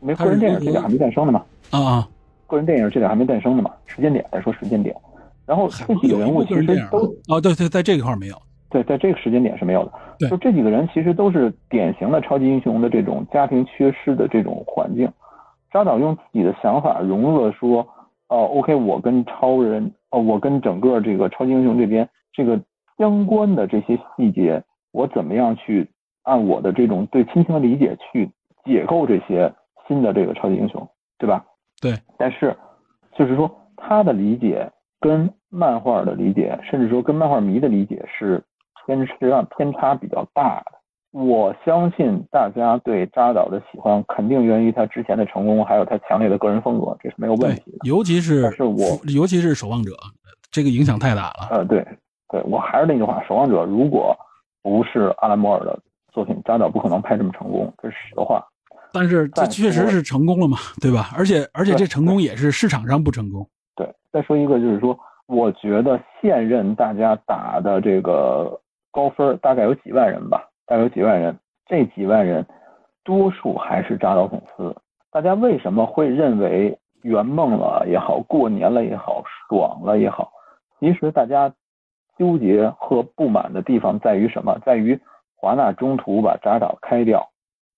没个人电影这点还没诞生的嘛？啊啊，个人电影这点还没诞生呢嘛？时间点来说时间点，然后这几个人物其实都哦对对，在这个块没有。对，在这个时间点是没有的。就这几个人其实都是典型的超级英雄的这种家庭缺失的这种环境。扎导用自己的想法融入了说，哦，OK，我跟超人，哦，我跟整个这个超级英雄这边这个相关的这些细节，我怎么样去按我的这种对亲情的理解去解构这些新的这个超级英雄，对吧？对。但是，就是说他的理解跟漫画的理解，甚至说跟漫画迷的理解是。偏实际上偏差比较大的，我相信大家对扎导的喜欢肯定源于他之前的成功，还有他强烈的个人风格，这是没有问题的。尤其是是我，尤其是守望者，这个影响太大了。呃，对，对我还是那句话，守望者如果不是阿兰摩尔的作品，扎导不可能拍这么成功，这是实话。但是这确实是成功了嘛，对吧？而且而且这成功也是市场上不成功。对，再说一个就是说，我觉得现任大家打的这个。高分大概有几万人吧，大概有几万人。这几万人，多数还是扎导粉丝。大家为什么会认为圆梦了也好，过年了也好，爽了也好？其实大家纠结和不满的地方在于什么？在于华纳中途把扎导开掉，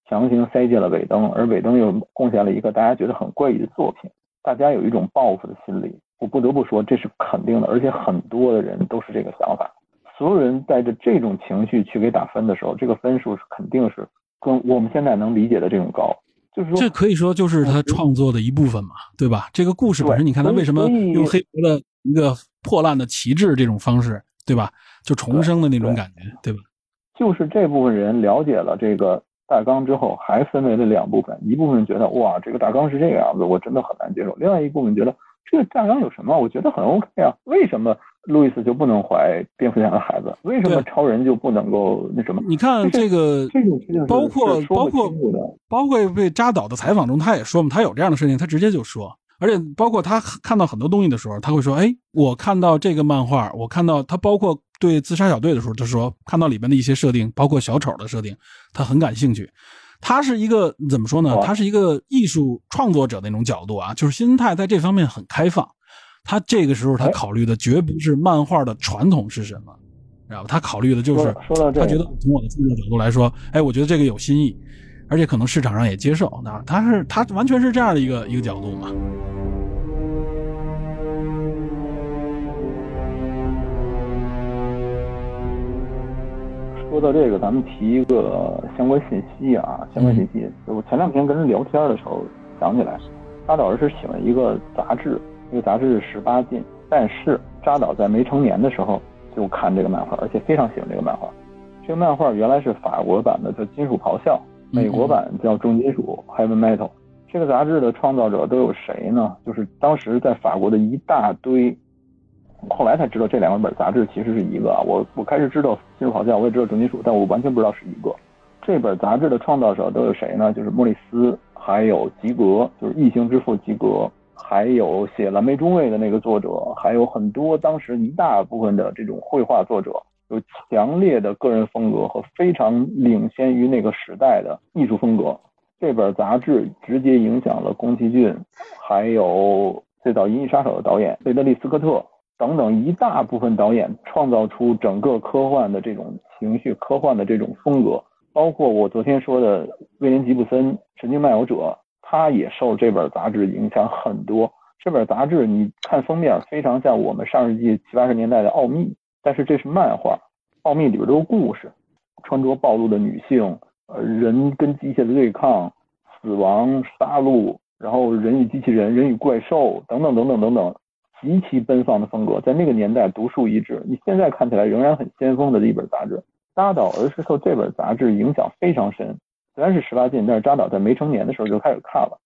强行塞进了尾灯，而尾灯又贡献了一个大家觉得很怪异的作品。大家有一种报复的心理。我不得不说，这是肯定的，而且很多的人都是这个想法。所有人带着这种情绪去给打分的时候，这个分数是肯定是跟我们现在能理解的这种高。就是说，这可以说就是他创作的一部分嘛，对吧？这个故事本身，你看他为什么用黑白的一个破烂的旗帜这种方式，对吧？就重生的那种感觉，对吧？就是这部分人了解了这个大纲之后，还分为了两部分，一部分觉得哇，这个大纲是这个样子，我真的很难接受；另外一部分觉得这个大纲有什么？我觉得很 OK 啊，为什么路易斯就不能怀蝙蝠侠的孩子？为什么超人就不能够那什么？你看这个，这种包括包括包括被扎导的采访中，他也说嘛，他有这样的事情，他直接就说。而且包括他看到很多东西的时候，他会说：“哎，我看到这个漫画，我看到他包括对自杀小队的时候，他说看到里边的一些设定，包括小丑的设定，他很感兴趣。他是一个怎么说呢？他是一个艺术创作者那种角度啊，就是心态在这方面很开放。他这个时候他考虑的绝不是漫画的传统是什么，知道吧？他考虑的就是他觉得从我的创作角度来说，哎，我觉得这个有新意。”而且可能市场上也接受，那他是他完全是这样的一个一个角度嘛。说到这个，咱们提一个相关信息啊，相关信息。我前两天跟人聊天的时候想起来，扎导是喜欢一个杂志，这个杂志是十八禁，但是扎导在没成年的时候就看这个漫画，而且非常喜欢这个漫画。这个漫画原来是法国版的，叫《金属咆哮》。美国版叫重金属 Heavy Metal，这个杂志的创造者都有谁呢？就是当时在法国的一大堆，后来才知道这两个本杂志其实是一个啊。我我开始知道金属咆哮，我也知道重金属，但我完全不知道是一个。这本杂志的创造者都有谁呢？就是莫里斯，还有吉格，就是异形之父吉格，还有写蓝莓中尉的那个作者，还有很多当时一大部分的这种绘画作者。有强烈的个人风格和非常领先于那个时代的艺术风格。这本杂志直接影响了宫崎骏，还有最早《银翼杀手》的导演雷德利·斯科特等等一大部分导演，创造出整个科幻的这种情绪、科幻的这种风格。包括我昨天说的威廉·吉布森《神经漫游者》，他也受这本杂志影响很多。这本杂志你看封面，非常像我们上世纪七八十年代的《奥秘》。但是这是漫画，《奥秘》里边都是故事，穿着暴露的女性，呃，人跟机械的对抗，死亡、杀戮，然后人与机器人、人与怪兽等等等等等等，极其奔放的风格，在那个年代独树一帜。你现在看起来仍然很先锋的一本杂志。扎导而是受这本杂志影响非常深，虽然是十八禁，但是扎导在没成年的时候就开始看了。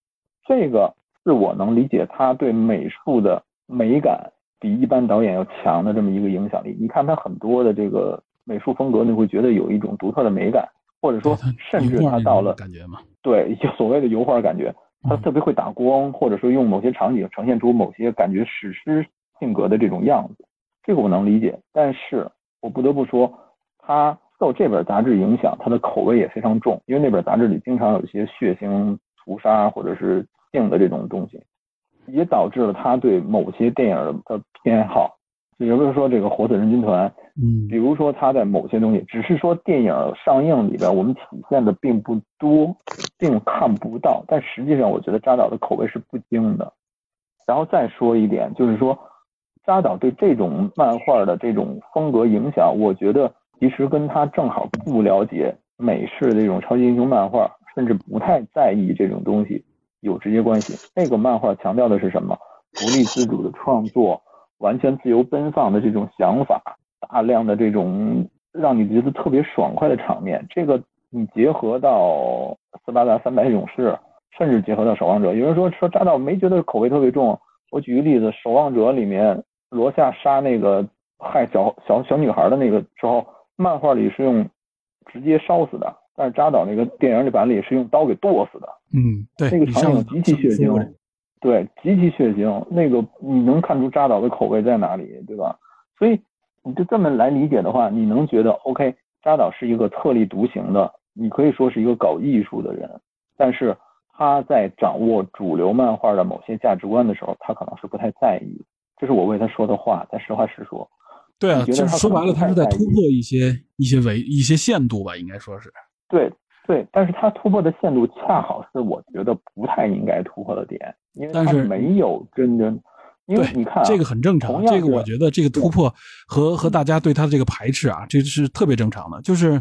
这个是我能理解他对美术的美感。比一般导演要强的这么一个影响力，你看他很多的这个美术风格，你会觉得有一种独特的美感，或者说甚至他到了感觉嘛，对，就所谓的油画感觉，他特别会打光，或者说用某些场景呈现出某些感觉史诗性格的这种样子，这个我能理解。但是我不得不说，他受这本杂志影响，他的口味也非常重，因为那本杂志里经常有一些血腥屠杀或者是性的这种东西。也导致了他对某些电影的偏好，比如说这个《活死人军团》，嗯，比如说他在某些东西，只是说电影上映里边我们体现的并不多，并看不到，但实际上我觉得扎导的口味是不精的。然后再说一点，就是说扎导对这种漫画的这种风格影响，我觉得其实跟他正好不了解美式的这种超级英雄漫画，甚至不太在意这种东西。有直接关系。那个漫画强调的是什么？独立自主的创作，完全自由奔放的这种想法，大量的这种让你觉得特别爽快的场面。这个你结合到斯巴达三百勇士，甚至结合到守望者。有人说说扎导没觉得口味特别重。我举个例子，守望者里面罗夏杀那个害小小小女孩的那个时候，漫画里是用直接烧死的。但是扎导那个电影里版里是用刀给剁死的，嗯，对，那个场景极其血腥，对，极其血腥。那个你能看出扎导的口味在哪里，对吧？所以你就这么来理解的话，你能觉得 OK？扎导是一个特立独行的，你可以说是一个搞艺术的人，但是他在掌握主流漫画的某些价值观的时候，他可能是不太在意。这是我为他说的话，咱实话实说。对啊，就是说白了，他是在突破一些一些维一些限度吧，应该说是。对对，但是它突破的限度恰好是我觉得不太应该突破的点，因为他没有真正，因为你看这个很正常，这个我觉得这个突破和和大家对它的这个排斥啊，这是特别正常的。就是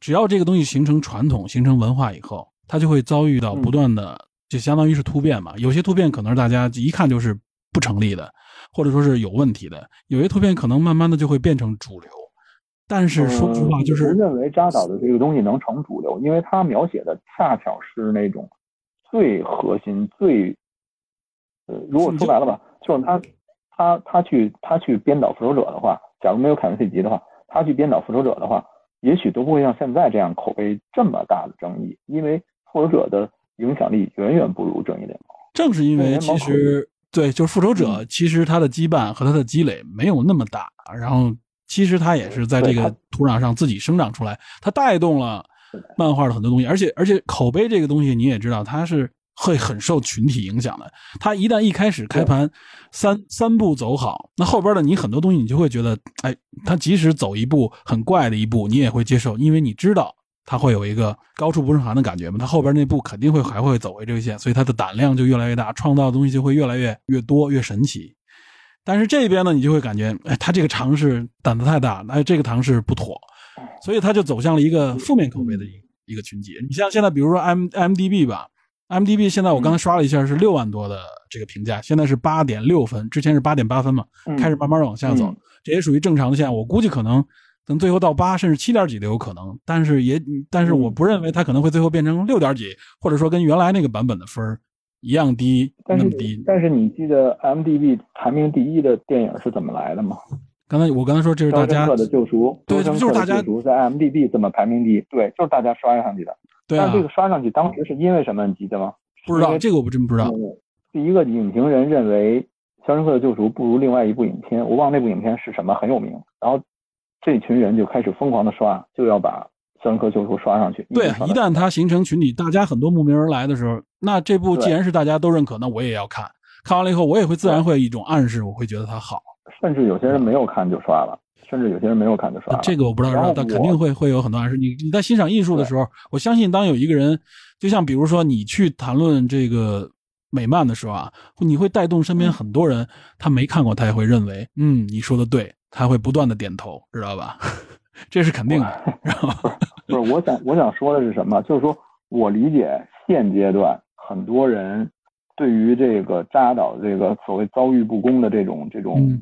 只要这个东西形成传统、形成文化以后，它就会遭遇到不断的，就相当于是突变嘛。有些突变可能是大家一看就是不成立的，或者说是有问题的；有些突变可能慢慢的就会变成主流。但是说实话，就是不认为扎导的这个东西能成主流，因为他描写的恰巧是那种最核心、最呃，如果说白了吧，就是他他他去他去编导《复仇者》的话，假如没有凯文·费吉的话，他去编导《复仇者》的话，也许都不会像现在这样口碑这么大的争议，因为《复仇者》的影响力远远不如《正义联盟》。正是因为其实对，就是复仇者，其实他的羁绊和他的积累没有那么大，然后其实它也是在这个土壤上自己生长出来，它带动了漫画的很多东西，而且而且口碑这个东西你也知道，它是会很受群体影响的。它一旦一开始开盘三三步走好，那后边的你很多东西你就会觉得，哎，它即使走一步很怪的一步，你也会接受，因为你知道。他会有一个高处不胜寒的感觉嘛？他后边那步肯定会还会走回这个线，所以他的胆量就越来越大，创造的东西就会越来越越多越神奇。但是这边呢，你就会感觉，哎，他这个尝试胆子太大，哎，这个尝试不妥，所以他就走向了一个负面口碑的一一个群体。你像现在，比如说 M M D B 吧，M D B 现在我刚才刷了一下是六万多的这个评价，现在是八点六分，之前是八点八分嘛，开始慢慢往下走，这也属于正常的线。我估计可能。等最后到八甚至七点几都有可能，但是也，但是我不认为它可能会最后变成六点几，或者说跟原来那个版本的分一样低那么低。但是你记得 M D B 排名第一的电影是怎么来的吗？刚才我刚才说这是大家的救赎，对，就是大家在 M D B 怎么排名第一？对，就是大家刷上去的。对啊。但这个刷上去当时是因为什么？你记得吗？不知道，这个我不真不知道。第一个影评人认为《肖申克的救赎》不如另外一部影片，我忘那部影片是什么，很有名。然后。这群人就开始疯狂的刷，就要把《肖申克救赎》刷上去。对，一旦它形成群体，大家很多慕名而来的时候，那这部既然是大家都认可，那我也要看。看完了以后，我也会自然会一种暗示，我会觉得它好。甚至有些人没有看就刷了，甚至有些人没有看就刷了。这个我不知道，但肯定会会有很多暗示。你你在欣赏艺术的时候，我相信当有一个人，就像比如说你去谈论这个美漫的时候啊，你会带动身边很多人，他没看过，他也会认为，嗯，你说的对。他会不断的点头，知道吧？这是肯定的。不是，我想我想说的是什么？就是说我理解现阶段很多人对于这个扎导这个所谓遭遇不公的这种这种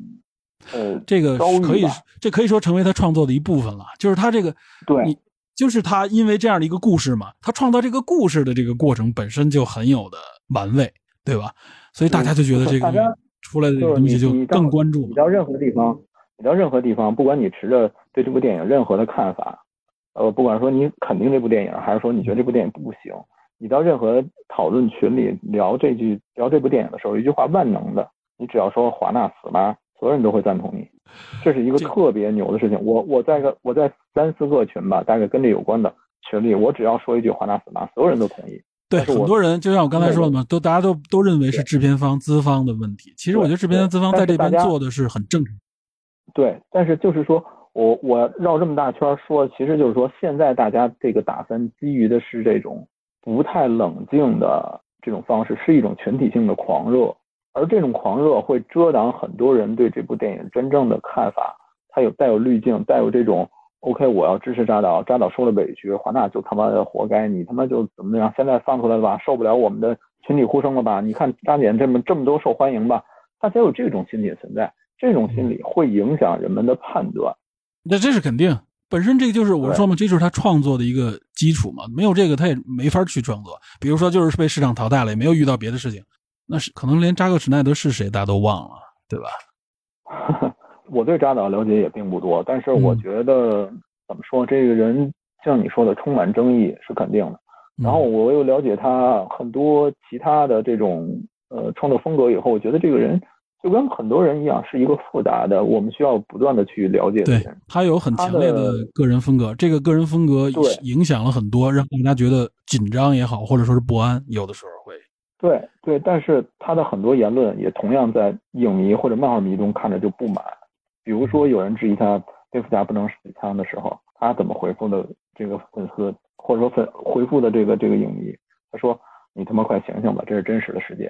呃这个可以这可以说成为他创作的一部分了。就是他这个对，就是他因为这样的一个故事嘛，他创造这个故事的这个过程本身就很有的玩味，对吧？所以大家就觉得这个出来的东西就更关注。你到任何地方。你到任何地方，不管你持着对这部电影任何的看法，呃，不管说你肯定这部电影，还是说你觉得这部电影不行，你到任何讨论群里聊这句聊这部电影的时候，一句话万能的，你只要说华纳死吧，所有人都会赞同你，这是一个特别牛的事情。我我在个我在三四个群吧，大概跟这有关的群里，我只要说一句华纳死吧，所有人都同意。对，很多人就像我刚才说的嘛，都大家都都认为是制片方资方的问题。其实我觉得制片方资方在这边做的是很正常。对，但是就是说我我绕这么大圈说，其实就是说现在大家这个打分基于的是这种不太冷静的这种方式，是一种群体性的狂热，而这种狂热会遮挡很多人对这部电影真正的看法，它有带有滤镜，带有这种 OK，我要支持扎导，扎导受了委屈，华纳就他妈的活该，你他妈就怎么样？现在放出来了吧，受不了我们的群体呼声了吧？你看扎姐这么这么多受欢迎吧，大家有这种心理存在。这种心理会影响人们的判断，那这是肯定。本身这个就是我说嘛，这就是他创作的一个基础嘛。没有这个，他也没法去创作。比如说，就是被市场淘汰了，也没有遇到别的事情，那是可能连扎克·史奈德是谁大家都忘了，对吧？我对扎导了解也并不多，但是我觉得怎么说，这个人像你说的，充满争议是肯定的。然后我又了解他很多其他的这种呃创作风格以后，我觉得这个人。就跟很多人一样，是一个复杂的，我们需要不断的去了解。对他有很强烈的个人风格，这个个人风格影响了很多，让大家觉得紧张也好，或者说是不安，有的时候会。对对，但是他的很多言论也同样在影迷或者漫画迷中看着就不满。比如说，有人质疑他蝙蝠侠不能使枪的时候，他怎么回复的？这个粉丝或者说粉回复的这个这个影迷，他说：“你他妈快醒醒吧，这是真实的世界。”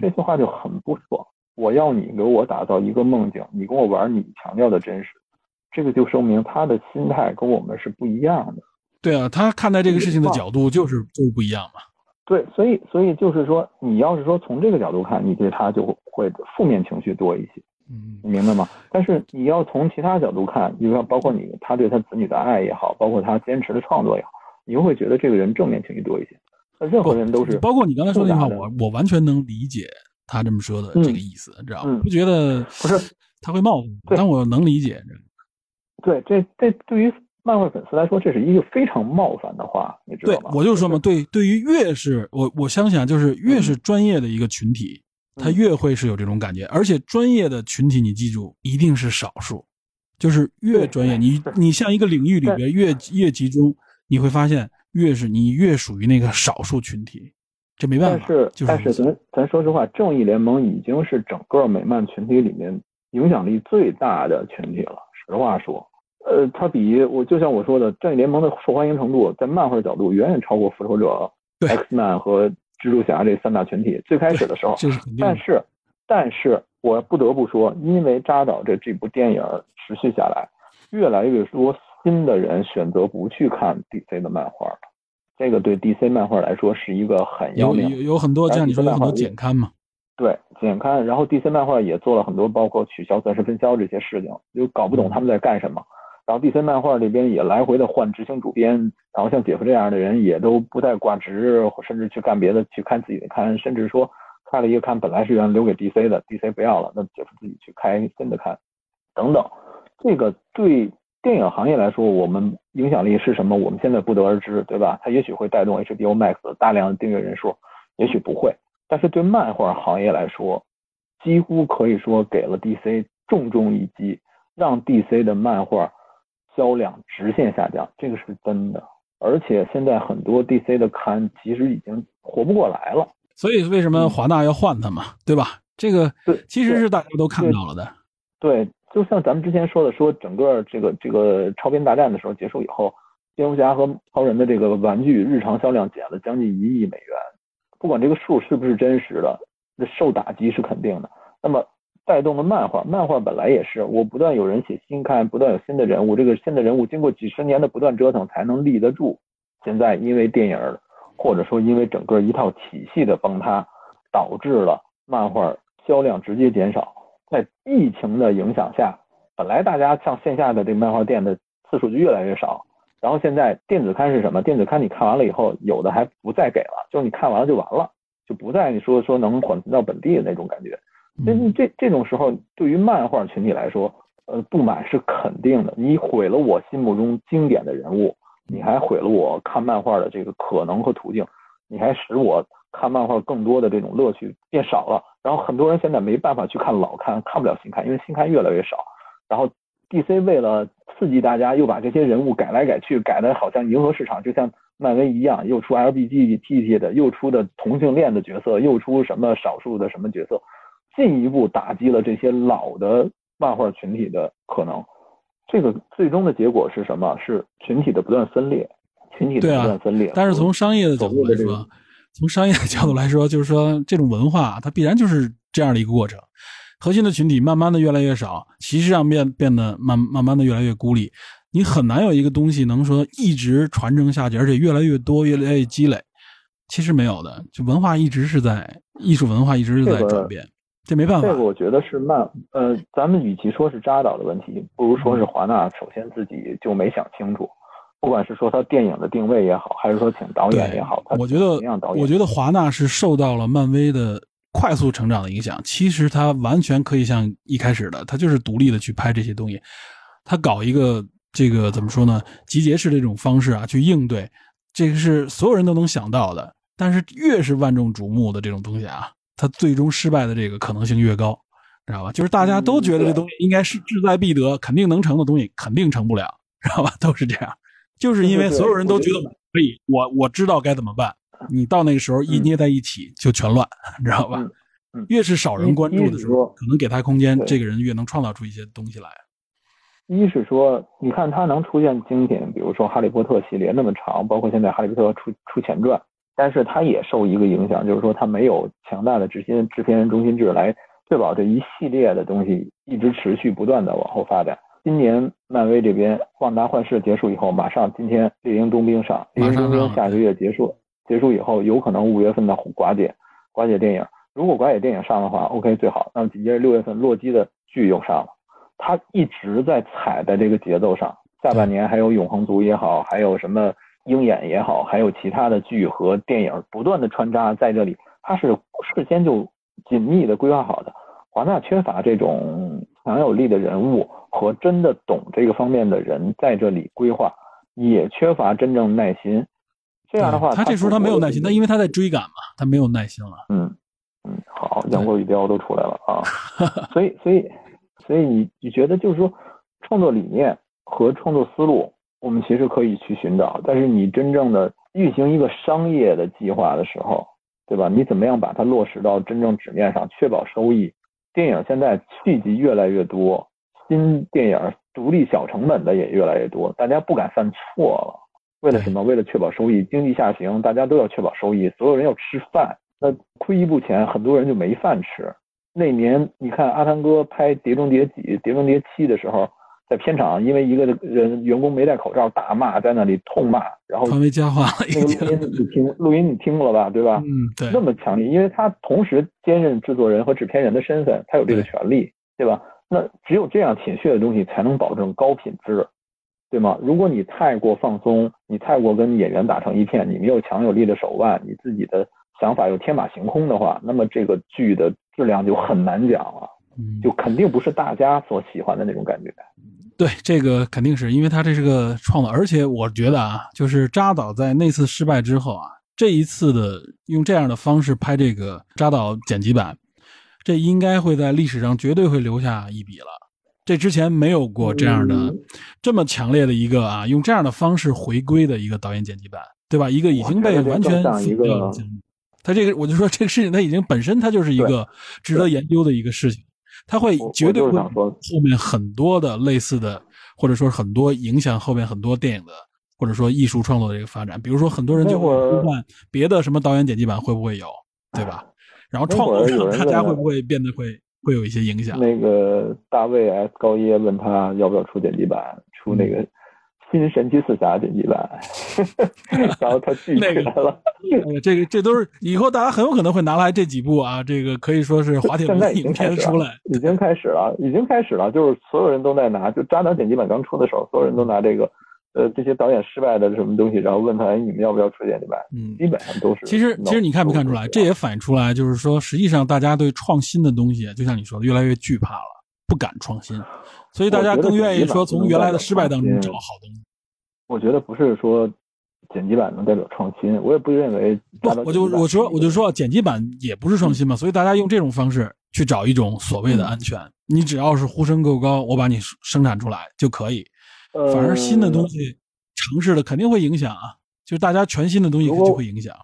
这句话就很不爽。我要你给我打造一个梦境，你跟我玩你强调的真实，这个就说明他的心态跟我们是不一样的。对啊，他看待这个事情的角度就是就是不一样嘛。对，所以所以就是说，你要是说从这个角度看，你对他就会负面情绪多一些。嗯，你明白吗？但是你要从其他角度看，比如说包括你他对他子女的爱也好，包括他坚持的创作也好，你又会觉得这个人正面情绪多一些。那任何人都是，包括你刚才说那句话，我我完全能理解他这么说的嗯这个意思，知道吗？嗯不觉得不是他会冒犯，但我能理解。对这这对于漫画粉丝来说，这是一个非常冒犯的话，你知对道吗？，我就说嘛，对，对于越是我我相信啊，就是越是专业的一个群体，嗯他越会是有这种感觉，而且专业的群体，你记住，一定是少数，就是越专业，你你像一个领域里边越越集中，你会发现越是你越属于那个少数群体，这没办法，但是就是但是咱咱说实话，正义联盟已经是整个美漫群体里面影响力最大的群体了。实话说，呃，它比我就像我说的，正义联盟的受欢迎程度，在漫画角度远远超过复仇者、对 X Man 和蜘蛛侠这三大群体。最开始的时候，这是肯定但。是但是我不得不说，因为扎导这这部电影持续下来，越来越多新的人选择不去看 DC 的漫画了。这个对 DC 漫画来说是一个很要有命有有很多，像你说有很多简刊嘛，对，简刊，然后 DC 漫画也做了很多，包括取消钻石分销这些事情，就搞不懂他们在干什么。然后 DC 漫画这边也来回的换执行主编，然后像姐夫这样的人也都不再挂职，甚至去干别的，去看自己的刊，甚至说开了一个刊，本来是原来留给 DC 的，DC 不要了，那姐夫自己去开新的刊，等等。这个对电影行业来说，我们影响力是什么？我们现在不得而知，对吧？它也许会带动 HBO Max 的大量的订阅人数，也许不会。但是对漫画行业来说，几乎可以说给了 DC 重重一击，让 DC 的漫画销量直线下降，这个是真的。而且现在很多 DC 的刊其实已经活不过来了。所以为什么华纳要换他嘛，对吧？这个嗯对其实是大家都看到了的。对，就像咱们之前说的，说整个这个这个超编大战的时候结束以后，蝙蝠侠和超人的这个玩具日常销量减了将近一亿美元。不管这个数是不是真实的，这受打击是肯定的。那么带动了漫画，漫画本来也是我不断有人写新刊，不断有新的人物，这个新的人物经过几十年的不断折腾才能立得住。现在因为电影，或者说因为整个一套体系的崩塌，导致了漫画销量直接减少。在疫情的影响下，本来大家上线下的这个漫画店的次数就越来越少，然后现在电子刊是什么？电子刊你看完了以后，有的还不再给了，就是你看完了就完了，就不再你说说能缓存到本地的那种感觉。这嗯这这种时候，对于漫画群体来说，呃，不满是肯定的。你毁了我心目中经典的人物，你还毁了我看漫画的这个可能和途径，你还使我看漫画更多的这种乐趣变少了。然后很多人现在没办法去看老刊，看不了新刊，因为新刊越来越少。然后 DC 为了刺激大家，又把这些人物改来改去，改的好像迎合市场，就像漫威一样，又出 LGBT 的，又出的同性恋的角色，又出什么少数的什么角色，进一步打击了这些老的漫画群体的可能。这个最终的结果是什么？是群体的不断分裂，群体的不断分裂。但是从商业的角度来说从商业的角度来说，就是说这种文化它必然就是这样的一个过程。核心的群体慢慢的越来越少，其实上变变得慢慢慢的越来越孤立。你很难有一个东西能说一直传承下去，而且越来越多，越来越积累。其实没有的，就文化一直是在艺术文化一直是在转变，这没办法。这个我觉得是慢，呃，咱们与其说是扎导的问题，不如说是华纳首先自己就没想清楚，不管是说他电影的定位也好，还是说请导演也好，我觉得我觉得华纳是受到了漫威的快速成长的影响。其实他完全可以像一开始的，他就是独立的去拍这些东西，他搞一个这个怎么说呢？集结式这种方式啊，去应对，这个是所有人都能想到的。但是越是万众瞩目的这种东西啊，它最终失败的这个可能性越高，知道吧？就是大家都觉得这东西应该是志在必得，肯定能成的东西，肯定成不了，知道吧？都是这样，就是因为所有人都觉得可以，我我知道该怎么办。你到那个时候一捏在一起就全乱，你知道吧？越是少人关注的时候，可能给他空间，这个人越能创造出一些东西来。一是说，你看他能出现精品，比如说《哈利波特》系列那么长，包括现在《哈利波特》出出前传，但是他也受一个影响，就是说他没有强大的制片制片人中心制来确保这一系列的东西一直持续不断的往后发展。今年漫威这边《旺达幻视》结束以后，马上今天《猎鹰冬兵》上，《猎鹰冬兵》下个月结束，结束以后有可能五月份的寡姐寡姐电影。如果寡姐电影上的话，OK 最好。那么紧接着六月份洛基的剧又上了，他一直在踩在这个节奏上。下半年还有《永恒族》也好，还有什么《鹰眼》也好，还有其他的剧和电影不断的穿插在这里，他是事先就紧密的规划好的。华纳缺乏这种强有力的人物和真的懂这个方面的人在这里规划，也缺乏真正耐心。这样的话，他这时候他没有耐心，那因为他在追赶嘛，他没有耐心了。嗯嗯，好，杨过与雕都出来了啊，所以所以所以你你觉得就是说创作理念和创作思路，我们其实可以去寻找，但是你真正的运行一个商业的计划的时候，对吧？你怎么样把它落实到真正纸面上，确保收益？电影现在续集越来越多，新电影独立小成本的也越来越多，大家不敢犯错了。为了什么？为了确保收益，经济下行，大家都要确保收益，所有人要吃饭。那亏一步钱，很多人就没饭吃。那年你看阿汤哥拍《碟中谍几》《碟中谍七》的时候，在片场因为一个人员工没戴口罩大骂，在那里痛骂，然后传为佳话。那个录音你听，录音你听过了吧？对吧？嗯，对。那么强烈，因为他同时兼任制作人和制片人的身份，他有这个权利，对吧？那只有这样铁血的东西，才能保证高品质。对吗？如果你太过放松，你太过跟演员打成一片，你没有强有力的手腕，你自己的想法又天马行空的话，那么这个剧的质量就很难讲了，就肯定不是大家所喜欢的那种感觉。对，这个肯定是因为他这是个创造，而且我觉得啊，就是扎导在那次失败之后啊，这一次的用这样的方式拍这个扎导剪辑版，这应该会在历史上绝对会留下一笔了。这之前没有过这样的这么强烈的一个啊，用这样的方式回归的一个导演剪辑版，对吧？一个已经被完全一个，他这个我就说这个事情，他已经本身它就是一个值得研究的一个事情，他会绝对会后面很多的类似的，或者说很多影响后面很多电影的，或者说艺术创作的一个发展。比如说很多人就会呼唤别的什么导演剪辑版会不会有，对吧？然后创作上大家会不会变得会？会有一些影响。那个大卫 S 高耶问他要不要出剪辑版，出那个新神奇四侠剪辑版，然后他拒绝了。这个这都是以后大家很有可能会拿来这几部啊，这个可以说是滑铁卢影片出来，已经开始了，已经开始了，就是所有人都在拿，就渣男剪辑版刚出的时候，所有人都拿这个。呃，这些导演失败的什么东西，然后问他，哎，你们要不要出剪辑版？嗯，基本上都是。其实，其实你看没看出来？这也反映出来，就是说，实际上大家对创新的东西，就像你说的，越来越惧怕了，不敢创新，所以大家更愿意说从原来的失败当中找好东西。我觉得不是说剪辑版能代表创新，我也不认为。不，我就我说我就说剪辑版也不是创新嘛，所以大家用这种方式去找一种所谓的安全，你只要是呼声够高，我把你生产出来就可以。反而新的东西尝试了肯定会影响啊，就是大家全新的东西就会影响。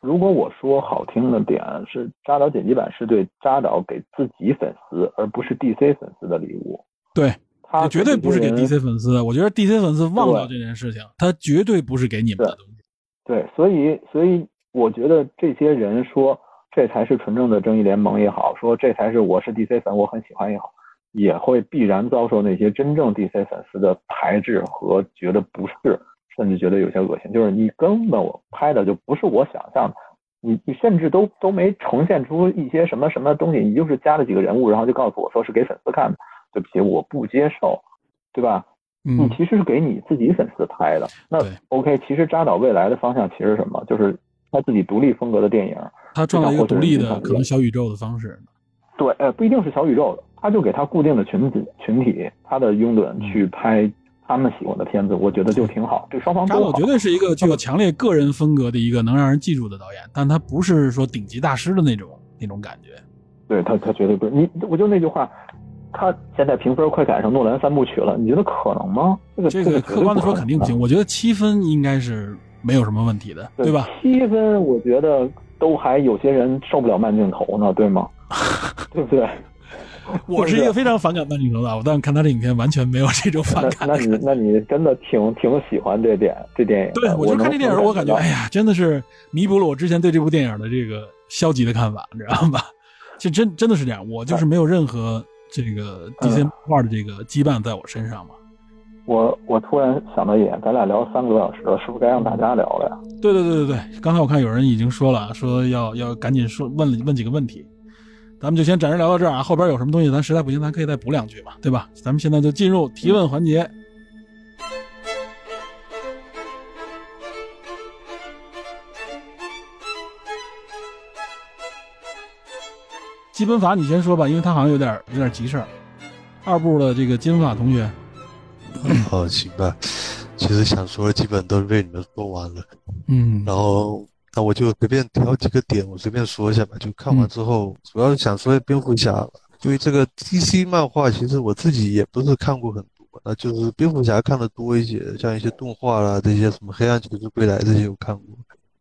如果我说好听的点是扎导剪辑版是对扎导给自己粉丝，而不是 DC 粉丝的礼物。对，他绝对不是给 DC 粉丝。我觉得 DC 粉丝忘了这件事情，他绝对不是给你们的东西。对，所以所以我觉得这些人说这才是纯正的正义联盟也好，说这才是我是 DC 粉，我很喜欢也好。也会必然遭受那些真正 DC 粉丝的排斥和觉得不适，甚至觉得有些恶心。就是你根本我拍的就不是我想象的，你你甚至都都没呈现出一些什么什么东西，你就是加了几个人物，然后就告诉我说是给粉丝看的。对不起，我不接受，对吧？你其实是给你自己粉丝拍的。那 OK，其实扎导未来的方向其实什么？就是他自己独立风格的电影，他创造一个独立的可能小宇宙的方式。对，呃，不一定是小宇宙的。他就给他固定的群体群体，他的拥趸去拍他们喜欢的片子，我觉得就挺好。这双方都好。绝对是一个具有强烈个人风格的一个能让人记住的导演，但他不是说顶级大师的那种那种感觉。对他，他绝对不是你。我就那句话，他现在评分快赶上诺兰三部曲了，你觉得可能吗？这个这个客观的说肯定不行。我觉得七分应该是没有什么问题的，对吧？七分我觉得都还有些人受不了慢镜头呢，对吗？对不对？我是一个非常反感慢镜头的，我当时看他的影片完全没有这种反感。那你那你真的挺挺喜欢这点这电影？对，我就看这电影，我感觉哎呀，真的是弥补了我之前对这部电影的这个消极的看法，你知道吧？就真真的是这样，我就是没有任何这个 DC 画的这个羁绊在我身上嘛。我我突然想到一点，咱俩聊三个多小时了，是不是该让大家聊了呀？对对对对对，刚才我看有人已经说了，说要要赶紧说问问几个问题。咱们就先暂时聊到这儿啊，后边有什么东西咱实在不行，咱可以再补两句嘛，对吧？咱们现在就进入提问环节。基本法你先说吧，因为他好像有点有点急事儿。二部的这个基本法同学，哦，行吧。其实想说的基本都被你们说完了，嗯，然后那我就随便挑几个点，我随便说一下吧。就看完之后，主要是想说蝙蝠侠，因为这个 DC 漫画其实我自己也不是看过很多，那就是蝙蝠侠看的多一些，像一些动画啦，这些什么黑暗骑士归来这些我看过。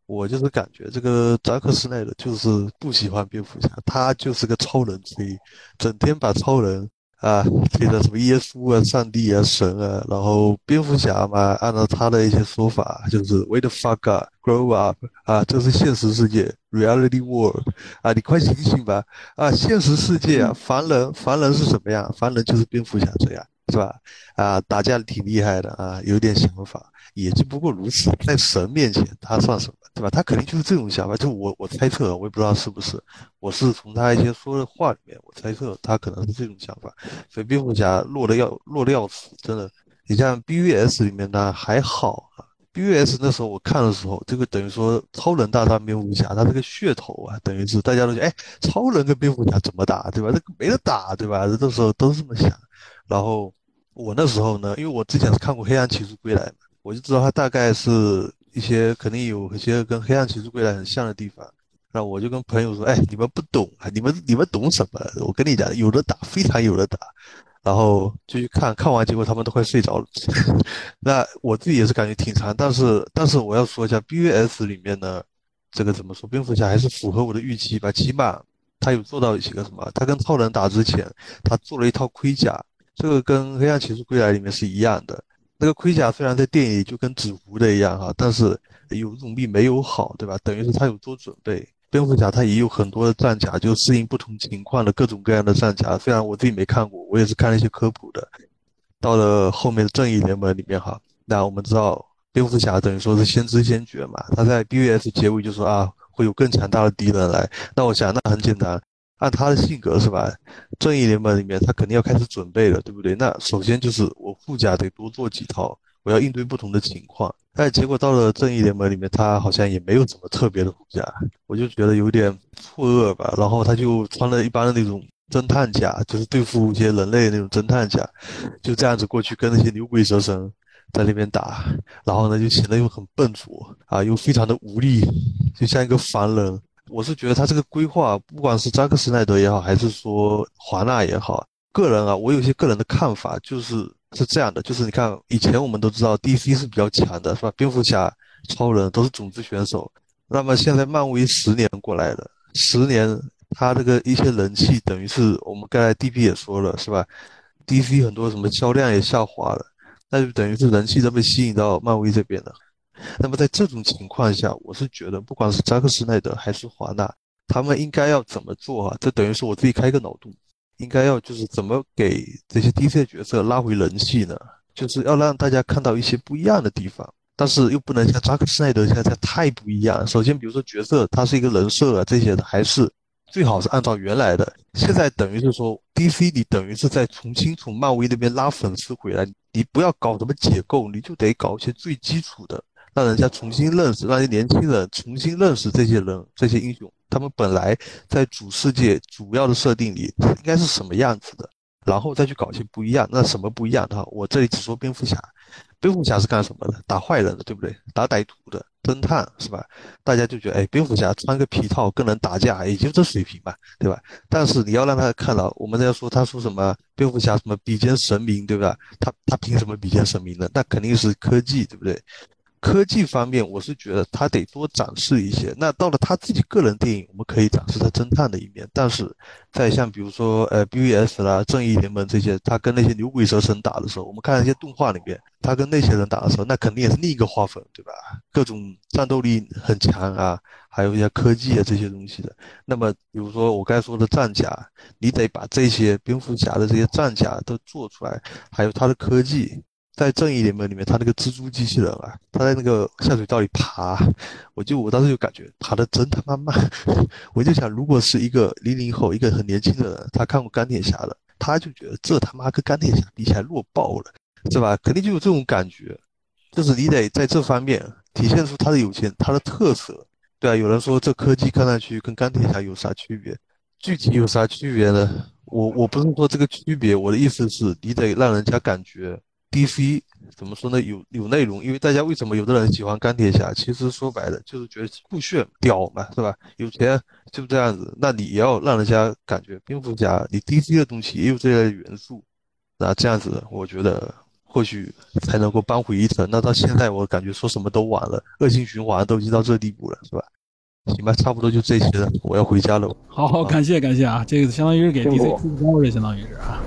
我就是感觉这个扎克施奈德就是不喜欢蝙蝠侠，他就是个超人吹，整天把超人啊 这个什么耶稣啊、上帝啊、神啊，然后蝙蝠侠嘛，按照他的一些说法，就是 wait the fuck up，grow up 啊，这是现实世界 reality world 啊，你快醒醒吧啊，现实世界啊，凡人凡人是什么样？凡人就是蝙蝠侠这样，是吧？啊，打架挺厉害的啊，有点想法，也就不过如此，在神面前他算什么？对吧？他肯定就是这种想法，就我我猜测，我也不知道是不是，我是从他一些说的话里面，我猜测他可能是这种想法。所以蝙蝠侠落的要落的要死，真的。你像 BVS 里面呢还好啊，BVS 那时候我看的时候，这个等于说超人大战蝙蝠侠，他这个噱头啊，等于是大家都觉得，哎，超人跟蝙蝠侠怎么打，对吧？这个没得打，对吧？这时候都是这么想。然后我那时候呢，因为我之前是看过《黑暗骑士归来》嘛，我就知道他大概是。一些肯定有一些跟《黑暗骑士归来》很像的地方，那我就跟朋友说：“哎，你们不懂啊，你们你们懂什么？我跟你讲，有的打，非常有的打。”然后就去看看完，结果他们都快睡着了。那我自己也是感觉挺长，但是但是我要说一下，BVS 里面呢，这个怎么说？蝙蝠侠还是符合我的预期吧，起码他有做到一些个什么？他跟超人打之前，他做了一套盔甲，这个跟《黑暗骑士归来》里面是一样的。那个盔甲虽然在电影里就跟纸糊的一样哈，但是有总比没有好，对吧？等于是他有做准备。蝙蝠侠他也有很多的战甲，就适应不同情况的各种各样的战甲。虽然我自己没看过，我也是看了一些科普的。到了后面的正义联盟里面哈，那我们知道蝙蝠侠等于说是先知先觉嘛，他在 BVS 结尾就说啊会有更强大的敌人来。那我想那很简单。按他的性格是吧？正义联盟里面他肯定要开始准备了，对不对？那首先就是我护甲得多做几套，我要应对不同的情况。但结果到了正义联盟里面，他好像也没有什么特别的护甲，我就觉得有点错愕吧。然后他就穿了一般的那种侦探甲，就是对付一些人类那种侦探甲，就这样子过去跟那些牛鬼蛇神在那边打，然后呢就显得又很笨拙啊，又非常的无力，就像一个凡人。我是觉得他这个规划，不管是扎克施奈德也好，还是说华纳也好，个人啊，我有些个人的看法，就是是这样的，就是你看以前我们都知道 DC 是比较强的，是吧？蝙蝠侠、超人都是种子选手，那么现在漫威十年过来了，十年他这个一些人气，等于是我们刚才 DP 也说了，是吧？DC 很多什么销量也下滑了，那就等于是人气都被吸引到漫威这边了。那么在这种情况下，我是觉得，不管是扎克施奈德还是华纳，他们应该要怎么做啊？这等于是我自己开个脑洞，应该要就是怎么给这些 DC 的角色拉回人气呢？就是要让大家看到一些不一样的地方，但是又不能像扎克施奈德现在太不一样。首先，比如说角色，他是一个人设啊，这些的还是最好是按照原来的。现在等于是说，DC 你等于是在重新从漫威那边拉粉丝回来，你不要搞什么解构，你就得搞一些最基础的。让人家重新认识，让一些年轻人重新认识这些人、这些英雄。他们本来在主世界主要的设定里应该是什么样子的，然后再去搞些不一样。那什么不一样的，我这里只说蝙蝠侠。蝙蝠侠是干什么的？打坏人的，对不对？打歹徒的，侦探是吧？大家就觉得，哎，蝙蝠侠穿个皮套跟人打架，也就这水平吧，对吧？但是你要让他看到，我们在说他说什么，蝙蝠侠什么比肩神明，对吧？他他凭什么比肩神明呢？那肯定是科技，对不对？科技方面，我是觉得他得多展示一些。那到了他自己个人电影，我们可以展示他侦探的一面。但是，在像比如说呃 BVS 啦、正义联盟这些，他跟那些牛鬼蛇神打的时候，我们看那些动画里面，他跟那些人打的时候，那肯定也是另一个画风，对吧？各种战斗力很强啊，还有一些科技啊这些东西的。那么，比如说我刚才说的战甲，你得把这些蝙蝠侠的这些战甲都做出来，还有他的科技。在正义联盟里面，他那个蜘蛛机器人啊，他在那个下水道里爬，我就我当时就感觉爬的真他妈慢，我就想，如果是一个零零后，一个很年轻的人，他看过钢铁侠的，他就觉得这他妈跟钢铁侠比起来弱爆了，是吧？肯定就有这种感觉，就是你得在这方面体现出他的有钱，他的特色，对啊。有人说这科技看上去跟钢铁侠有啥区别？具体有啥区别呢？我我不是说这个区别，我的意思是你得让人家感觉。DC 怎么说呢？有有内容，因为大家为什么有的人喜欢钢铁侠？其实说白了就是觉得酷炫屌嘛，是吧？有钱就这样子。那你也要让人家感觉蝙蝠侠，你 DC 的东西也有这类元素，那这样子我觉得或许才能够扳回一城。那到现在我感觉说什么都晚了，恶性循环都已经到这地步了，是吧？行吧，差不多就这些了，我要回家了。好好，感谢感谢啊，这个相当于是给 DC 出包了相当于是啊。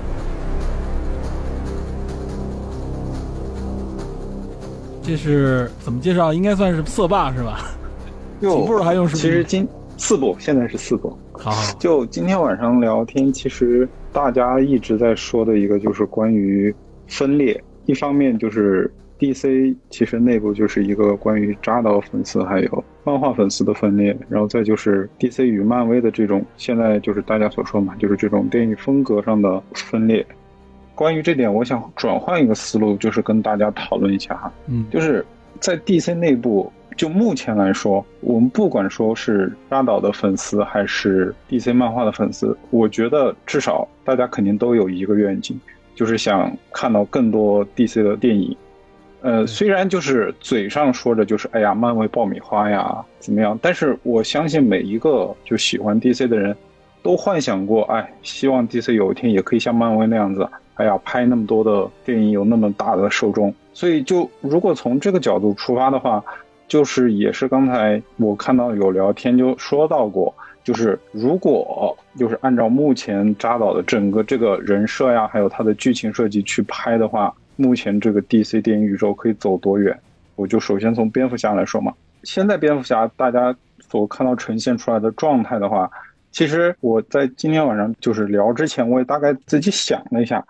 这是怎么介绍？应该算是色霸是吧？几部还用？其实今四部，现在是四部。好，就今天晚上聊天，其实大家一直在说的一个就是关于分裂。一方面就是 DC 其实内部就是一个关于扎导粉丝还有漫画粉丝的分裂，然后再就是 DC 与漫威的这种现在就是大家所说嘛，就是这种电影风格上的分裂。关于这点，我想转换一个思路，就是跟大家讨论一下哈。嗯，就是在 DC 内部，就目前来说，我们不管说是扎导的粉丝还是 DC 漫画的粉丝，我觉得至少大家肯定都有一个愿景，就是想看到更多 DC 的电影。呃，虽然就是嘴上说着就是哎呀，漫威爆米花呀怎么样，但是我相信每一个就喜欢 DC 的人，都幻想过，哎，希望 DC 有一天也可以像漫威那样子。哎呀，拍那么多的电影有那么大的受众，所以就如果从这个角度出发的话，就是也是刚才我看到有聊天就说到过，就是如果就是按照目前扎导的整个这个人设呀，还有他的剧情设计去拍的话，目前这个 DC 电影宇宙可以走多远？我就首先从蝙蝠侠来说嘛，现在蝙蝠侠大家所看到呈现出来的状态的话，其实我在今天晚上就是聊之前，我也大概自己想了一下。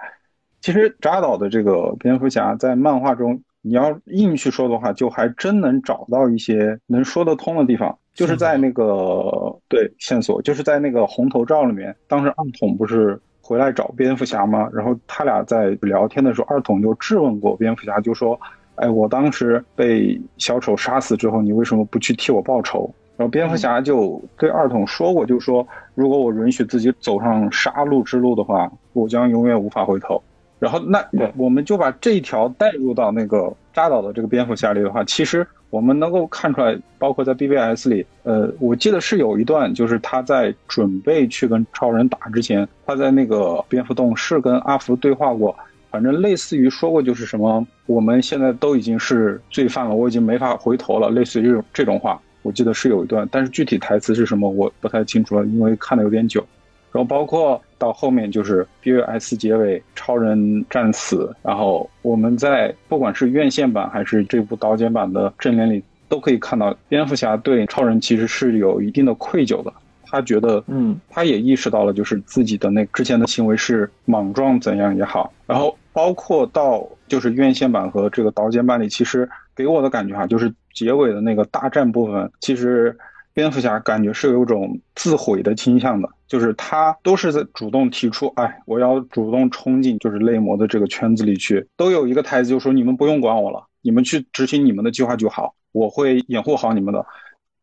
其实扎导的这个蝙蝠侠在漫画中，你要硬去说的话，就还真能找到一些能说得通的地方。就是在那个对线索，就是在那个红头罩里面，当时二筒不是回来找蝙蝠侠吗？然后他俩在聊天的时候，二筒就质问过蝙蝠侠，就说：“哎，我当时被小丑杀死之后，你为什么不去替我报仇？”然后蝙蝠侠就对二筒说过，就说：“如果我允许自己走上杀戮之路的话，我将永远无法回头。”然后，那我们就把这一条带入到那个扎导的这个蝙蝠侠里的话，其实我们能够看出来，包括在 BBS 里，呃，我记得是有一段，就是他在准备去跟超人打之前，他在那个蝙蝠洞是跟阿福对话过，反正类似于说过就是什么，我们现在都已经是罪犯了，我已经没法回头了，类似于这种这种话，我记得是有一段，但是具体台词是什么我不太清楚了，因为看的有点久。然后包括到后面就是 BVS 结尾，超人战死，然后我们在不管是院线版还是这部导剪版的正脸里，都可以看到蝙蝠侠对超人其实是有一定的愧疚的。他觉得，嗯，他也意识到了，就是自己的那之前的行为是莽撞怎样也好。然后包括到就是院线版和这个导剪版里，其实给我的感觉哈，就是结尾的那个大战部分，其实。蝙蝠侠感觉是有种自毁的倾向的，就是他都是在主动提出，哎，我要主动冲进就是类魔的这个圈子里去，都有一个台词，就说你们不用管我了，你们去执行你们的计划就好，我会掩护好你们的。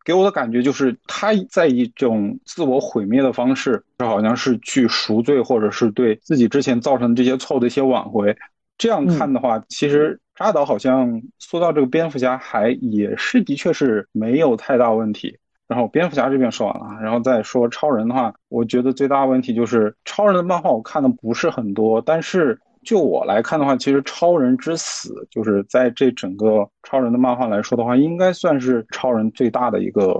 给我的感觉就是他在一种自我毁灭的方式，就好像是去赎罪，或者是对自己之前造成的这些错的一些挽回。这样看的话，其实扎导好像塑造这个蝙蝠侠还也是的确是没有太大问题。然后蝙蝠侠这边说完了，然后再说超人的话，我觉得最大问题就是超人的漫画我看的不是很多，但是就我来看的话，其实超人之死就是在这整个超人的漫画来说的话，应该算是超人最大的一个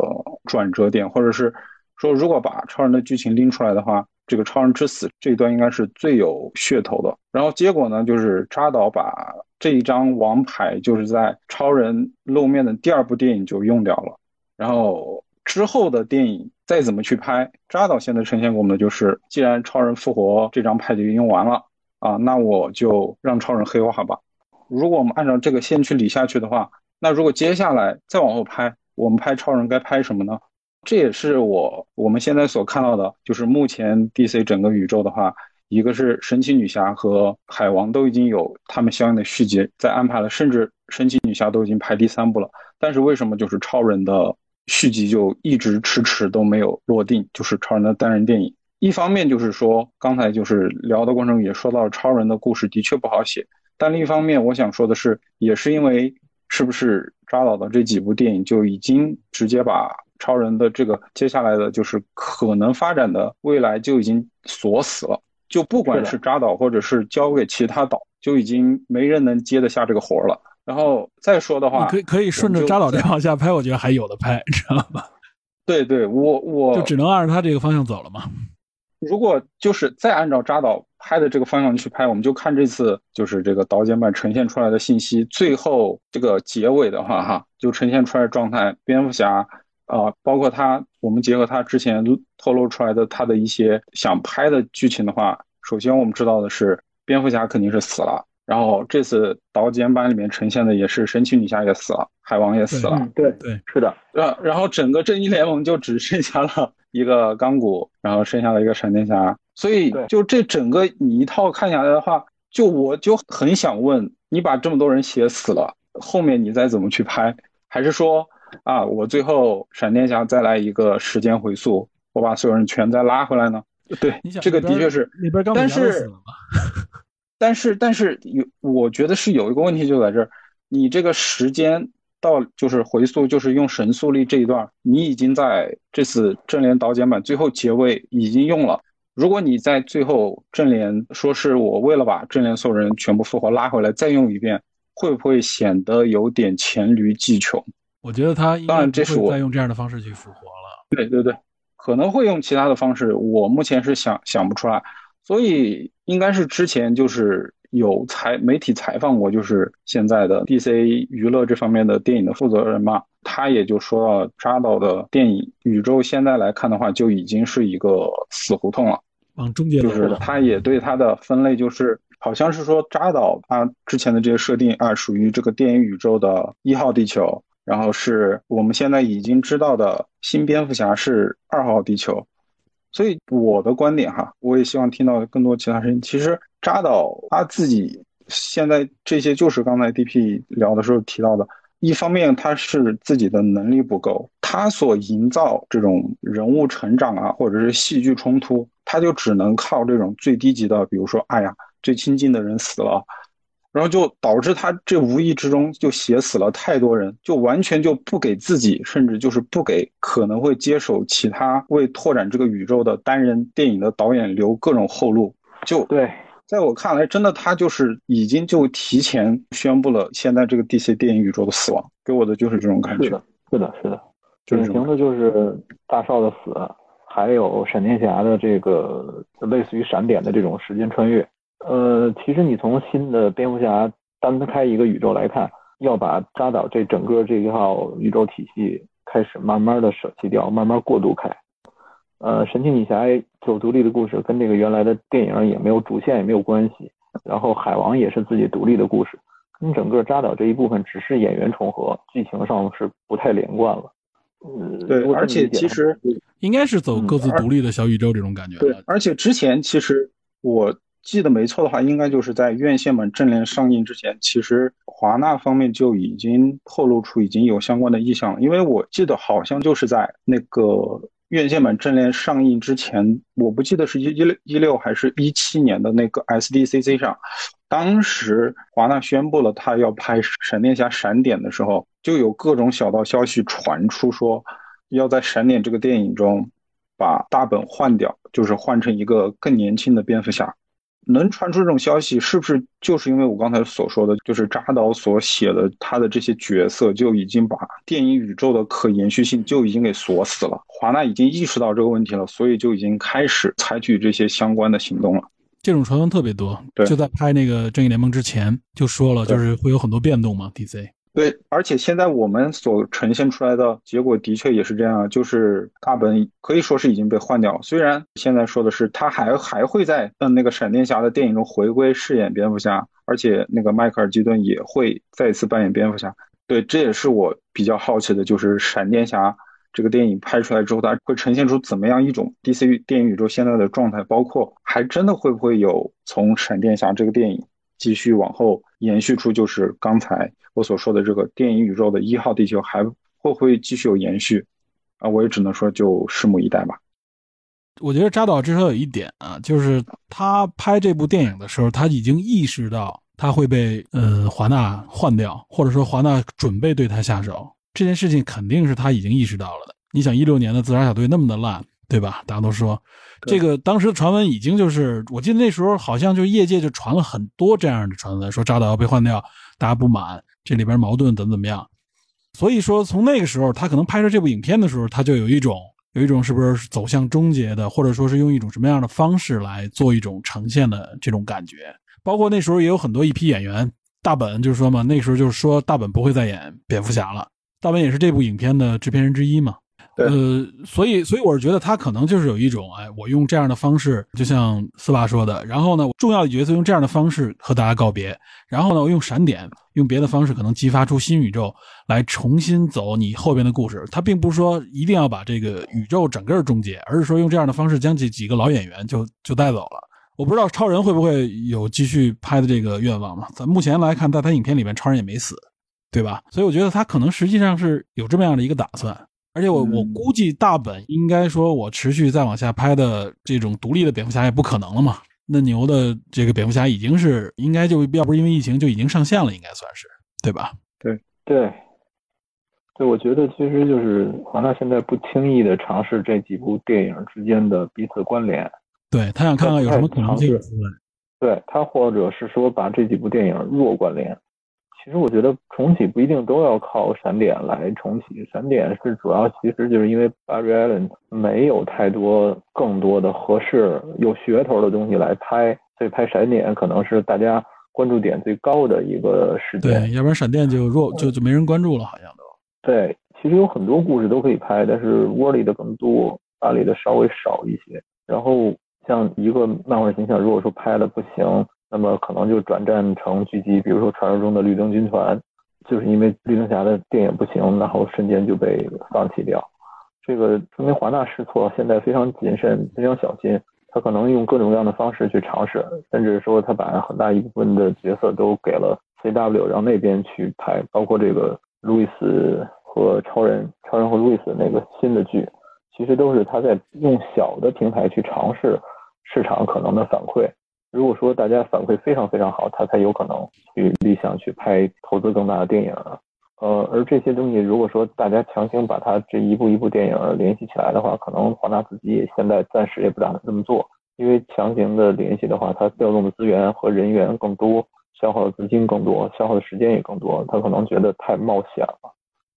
转折点，或者是说如果把超人的剧情拎出来的话，这个超人之死这一段应该是最有噱头的。然后结果呢，就是扎导把这一张王牌就是在超人露面的第二部电影就用掉了，然后。之后的电影再怎么去拍，扎导现在呈现给我们的就是，既然超人复活这张牌就用完了啊，那我就让超人黑化吧。如果我们按照这个线去理下去的话，那如果接下来再往后拍，我们拍超人该拍什么呢？这也是我我们现在所看到的，就是目前 DC 整个宇宙的话，一个是神奇女侠和海王都已经有他们相应的续集在安排了，甚至神奇女侠都已经拍第三部了。但是为什么就是超人的续集就一直迟迟都没有落定？就是超人的单人电影，一方面就是说刚才就是聊的过程中也说到了，超人的故事的确不好写。但另一方面，我想说的是，也是因为是不是扎导的这几部电影就已经直接把。超人的这个接下来的就是可能发展的未来就已经锁死了，就不管是扎导或者是交给其他导，就已经没人能接得下这个活了。然后再说的话，可以可以顺着扎导这往下拍，我觉得还有的拍，知道吗？对对，我我就只能按照他这个方向走了嘛。如果就是再按照扎导拍的这个方向去拍，我们就看这次就是这个导剪版呈现出来的信息，最后这个结尾的话，哈，就呈现出来状态，蝙蝠侠。啊，包括他，我们结合他之前透露出来的他的一些想拍的剧情的话，首先我们知道的是，蝙蝠侠肯定是死了，然后这次导剪版里面呈现的也是神奇女侠也死了，海王也死了，对对，是的，然然后整个正义联盟就只剩下了一个钢骨，然后剩下了一个闪电侠，所以就这整个你一套看下来的话，就我就很想问，你把这么多人写死了，后面你再怎么去拍，还是说？啊！我最后闪电侠再来一个时间回溯，我把所有人全再拉回来呢？对，这个的确是。但是，但是，但是有，我觉得是有一个问题就在这儿，你这个时间到就是回溯，就是用神速力这一段，你已经在这次正联导剪版最后结尾已经用了。如果你在最后正联说是我为了把正联所有人全部复活拉回来再用一遍，会不会显得有点黔驴技穷？我觉得他当然这是我再用这样的方式去复活了。对对对，可能会用其他的方式，我目前是想想不出来。所以应该是之前就是有采媒体采访过，就是现在的 DC 娱乐这方面的电影的负责人嘛，他也就说到扎导的电影宇宙现在来看的话，就已经是一个死胡同了，往终结就是他也对他的分类就是好像是说扎导他之前的这些设定啊，属于这个电影宇宙的一号地球。然后是我们现在已经知道的新蝙蝠侠是二号地球，所以我的观点哈，我也希望听到更多其他声音。其实扎导他自己现在这些就是刚才 DP 聊的时候提到的，一方面他是自己的能力不够，他所营造这种人物成长啊，或者是戏剧冲突，他就只能靠这种最低级的，比如说，哎呀，最亲近的人死了。然后就导致他这无意之中就写死了太多人，就完全就不给自己，甚至就是不给可能会接手其他为拓展这个宇宙的单人电影的导演留各种后路。就对，在我看来，真的他就是已经就提前宣布了现在这个 DC 电影宇宙的死亡，给我的就是这种感觉。是的，是的，是的，典型的就是大少的死，还有闪电侠的这个类似于闪点的这种时间穿越。呃，其实你从新的蝙蝠侠单开一个宇宙来看，要把扎导这整个这一套宇宙体系开始慢慢的舍弃掉，慢慢过渡开。呃，神奇女侠就独立的故事，跟这个原来的电影也没有主线也没有关系。然后海王也是自己独立的故事，跟整个扎导这一部分只是演员重合，剧情上是不太连贯了。嗯，对，而且其实应该是走各自独立的小宇宙这种感觉。对，而且之前其实我。记得没错的话，应该就是在院线版正联上映之前，其实华纳方面就已经透露出已经有相关的意向了。因为我记得好像就是在那个院线版正联上映之前，我不记得是一一六一六还是一七年的那个 SDCC 上，当时华纳宣布了他要拍闪电侠闪点的时候，就有各种小道消息传出说，要在闪点这个电影中把大本换掉，就是换成一个更年轻的蝙蝠侠。能传出这种消息，是不是就是因为我刚才所说的，就是扎导所写的他的这些角色就已经把电影宇宙的可延续性就已经给锁死了？华纳已经意识到这个问题了，所以就已经开始采取这些相关的行动了。这种传闻特别多，对，就在拍那个正义联盟之前就说了，就是会有很多变动嘛。DC 对，而且现在我们所呈现出来的结果的确也是这样，就是大本可以说是已经被换掉了。虽然现在说的是他还还会在嗯那个闪电侠的电影中回归饰演蝙蝠侠，而且那个迈克尔基顿也会再次扮演蝙蝠侠。对，这也是我比较好奇的，就是闪电侠这个电影拍出来之后，它会呈现出怎么样一种 DC 电影宇宙现在的状态，包括还真的会不会有从闪电侠这个电影。继续往后延续出，就是刚才我所说的这个电影宇宙的一号地球，还会不会继续有延续？啊，我也只能说就拭目以待吧。我觉得扎导至少有一点啊，就是他拍这部电影的时候，他已经意识到他会被呃华纳换掉，或者说华纳准备对他下手，这件事情肯定是他已经意识到了的。你想，一六年的自杀小队那么的烂。对吧？大家都说，这个当时的传闻已经就是，我记得那时候好像就业界就传了很多这样的传闻，说扎导要被换掉，大家不满，这里边矛盾怎么怎么样。所以说，从那个时候，他可能拍摄这部影片的时候，他就有一种有一种是不是走向终结的，或者说是用一种什么样的方式来做一种呈现的这种感觉。包括那时候也有很多一批演员，大本就是说嘛，那时候就是说大本不会再演蝙蝠侠了，大本也是这部影片的制片人之一嘛。呃，所以，所以我是觉得他可能就是有一种，哎，我用这样的方式，就像四爸说的，然后呢，重要的角色用这样的方式和大家告别，然后呢，我用闪点，用别的方式，可能激发出新宇宙来重新走你后边的故事。他并不是说一定要把这个宇宙整个终结，而是说用这样的方式将这几个老演员就就带走了。我不知道超人会不会有继续拍的这个愿望嘛？咱目前来看，在他影片里面，超人也没死，对吧？所以我觉得他可能实际上是有这么样的一个打算。而且我我估计大本应该说，我持续再往下拍的这种独立的蝙蝠侠也不可能了嘛。那牛的这个蝙蝠侠已经是应该就要不是因为疫情就已经上线了，应该算是对吧？对对对，我觉得其实就是华纳现在不轻易的尝试这几部电影之间的彼此关联。对他想看看有什么可能性。对他或者是说把这几部电影弱关联。其实我觉得重启不一定都要靠闪点来重启，闪点是主要，其实就是因为 Barry Allen 没有太多更多的合适有噱头的东西来拍，所以拍闪点可能是大家关注点最高的一个时间。对，要不然闪电就弱，就就没人关注了，好像都。对，其实有很多故事都可以拍，但是窝里的更多，阿里的稍微少一些。然后像一个漫画形象，如果说拍的不行。那么可能就转战成狙击，比如说传说中的绿灯军团，就是因为绿灯侠的电影不行，然后瞬间就被放弃掉。这个说明华纳试错，现在非常谨慎，非常小心。他可能用各种各样的方式去尝试，甚至说他把很大一部分的角色都给了 CW，让那边去拍，包括这个路易斯和超人，超人和路易斯那个新的剧，其实都是他在用小的平台去尝试市场可能的反馈。如果说大家反馈非常非常好，他才有可能去立项去拍投资更大的电影。呃，而这些东西，如果说大家强行把它这一部一部电影联系起来的话，可能华纳自己也现在暂时也不打算这么做，因为强行的联系的话，它调动的资源和人员更多，消耗的资金更多，消耗的时间也更多，他可能觉得太冒险了。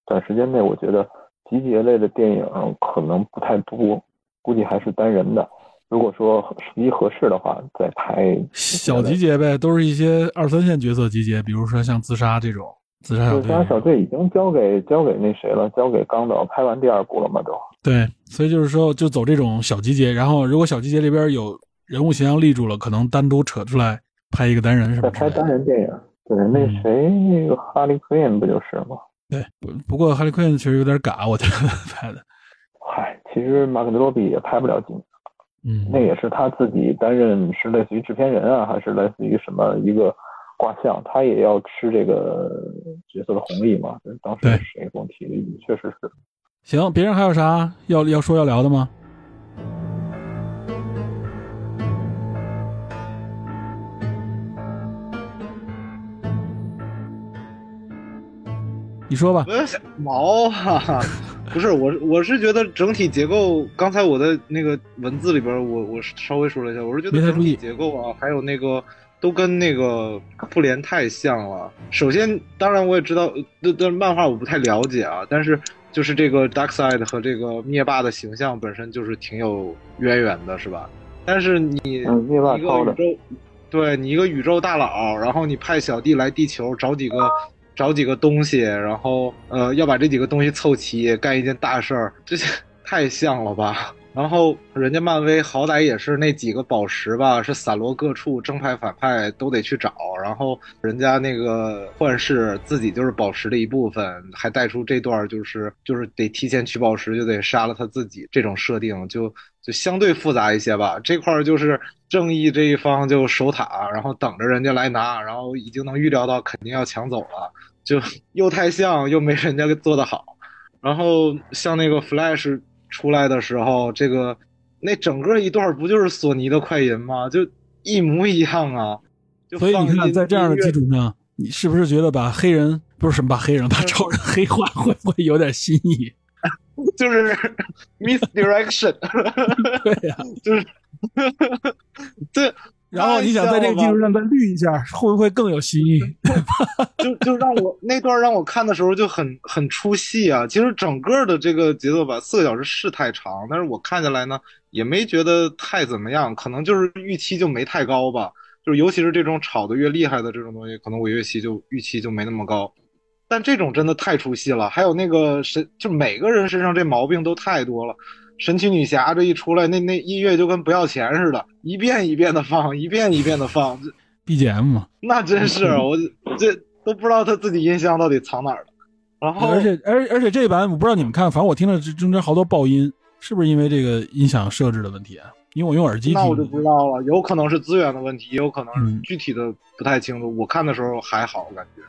短时间内，我觉得集结类的电影可能不太多，估计还是单人的。如果说时机合适的话，再拍小集结呗，都是一些二三线角色集结，比如说像自杀这种。自杀小队，自杀小队已经交给交给那谁了，交给刚导拍完第二部了嘛都。对，所以就是说，就走这种小集结，然后如果小集结里边有人物形象立住了，可能单独扯出来拍一个单人，是吧？拍单人电影。对，那谁那个哈利奎恩不就是吗？对，不不过哈利奎恩确实有点嘎，我觉得拍的。嗨，其实马克·罗比也拍不了几。嗯，那也是他自己担任是类似于制片人啊，还是类似于什么一个卦象，他也要吃这个角色的红利嘛。当时谁给我提的？确实是。行，别人还有啥要要说要聊的吗？你说吧。毛啊。不是我，我是觉得整体结构，刚才我的那个文字里边，我我稍微说了一下，我是觉得整体结构啊，还有那个都跟那个复联太像了。首先，当然我也知道，的的漫画我不太了解啊，但是就是这个 Darkseid 和这个灭霸的形象本身就是挺有渊源的，是吧？但是你一个宇宙，对你一个宇宙大佬，然后你派小弟来地球找几个。找几个东西，然后呃要把这几个东西凑齐，干一件大事儿，这些太像了吧？然后人家漫威好歹也是那几个宝石吧，是散落各处，正派反派都得去找。然后人家那个幻视自己就是宝石的一部分，还带出这段就是就是得提前取宝石就得杀了他自己这种设定，就就相对复杂一些吧。这块就是正义这一方就守塔，然后等着人家来拿，然后已经能预料到肯定要抢走了，就 又太像又没人家做的好。然后像那个 Flash。出来的时候，这个那整个一段不就是索尼的快银吗？就一模一样啊！所以你看，在这样的基础上，你是不是觉得把黑人不是什么把黑人把超人黑化会不会有点新意？就是 misdirection，对呀，就是对。然后你想在这个基础上再绿一下，会不会更有新意？就就让我那段让我看的时候就很很出戏啊！其实整个的这个节奏吧，四个小时是太长，但是我看下来呢，也没觉得太怎么样，可能就是预期就没太高吧。就是尤其是这种炒的越厉害的这种东西，可能我预期就预期就没那么高。但这种真的太出戏了，还有那个谁，就每个人身上这毛病都太多了。神奇女侠这一出来，那那音乐就跟不要钱似的，一遍一遍的放，一遍一遍的放，BGM 嘛。那真是 我这都不知道他自己音箱到底藏哪儿了。然后，而且而而且这版我不知道你们看，反正我听了这中间好多爆音，是不是因为这个音响设置的问题啊？因为我用耳机听。那我就不知道了，有可能是资源的问题，也有可能是具体的不太清楚。我看的时候还好，感觉。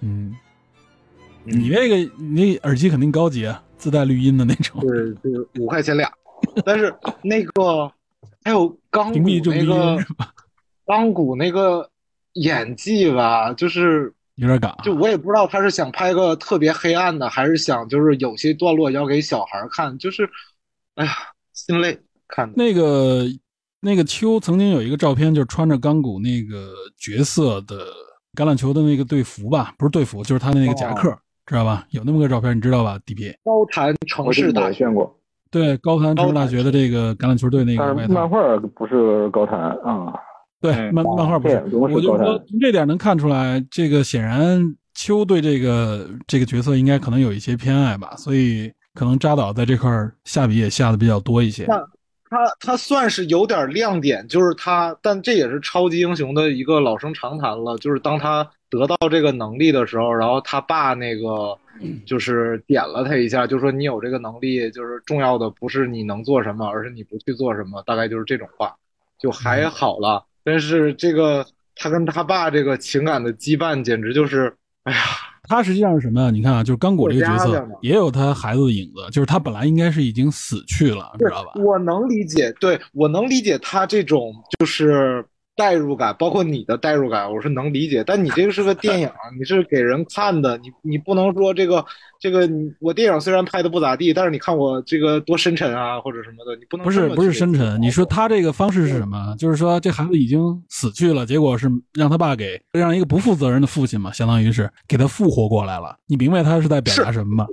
嗯，你那个你那耳机肯定高级啊。自带绿音的那种，对，就是五块钱俩。但是那个还有钢骨那个 钢骨那个演技吧，就是有点尬。就我也不知道他是想拍个特别黑暗的，还是想就是有些段落要给小孩看。就是，哎呀，心累看。那个那个秋曾经有一个照片，就是穿着钢骨那个角色的橄榄球的那个队服吧，不是队服，就是他的那个夹克。知道吧？有那么个照片，你知道吧？DP 高谭城市大学过，对高谭城市大学的这个橄榄球队那个外套。漫画不是高谭啊，对漫漫画不是。我就说从这点能看出来，这个显然秋对这个这个角色应该可能有一些偏爱吧，所以可能扎导在这块下笔也下的比较多一些。他他他算是有点亮点，就是他，但这也是超级英雄的一个老生常谈了，就是当他。得到这个能力的时候，然后他爸那个就是点了他一下，就说你有这个能力，就是重要的不是你能做什么，而是你不去做什么，大概就是这种话，就还好了。但是这个他跟他爸这个情感的羁绊，简直就是，哎呀，他实际上是什么呀？你看啊，就是刚果这个角色也有他孩子的影子，就是他本来应该是已经死去了，知道吧？我能理解，对我能理解他这种就是。代入感，包括你的代入感，我是能理解。但你这个是个 电影，你是给人看的，你你不能说这个这个，我电影虽然拍的不咋地，但是你看我这个多深沉啊，或者什么的，你不能不是不是深沉。你说他这个方式是什么？就是说这孩子已经死去了，结果是让他爸给让一个不负责任的父亲嘛，相当于是给他复活过来了。你明白他是在表达什么吗？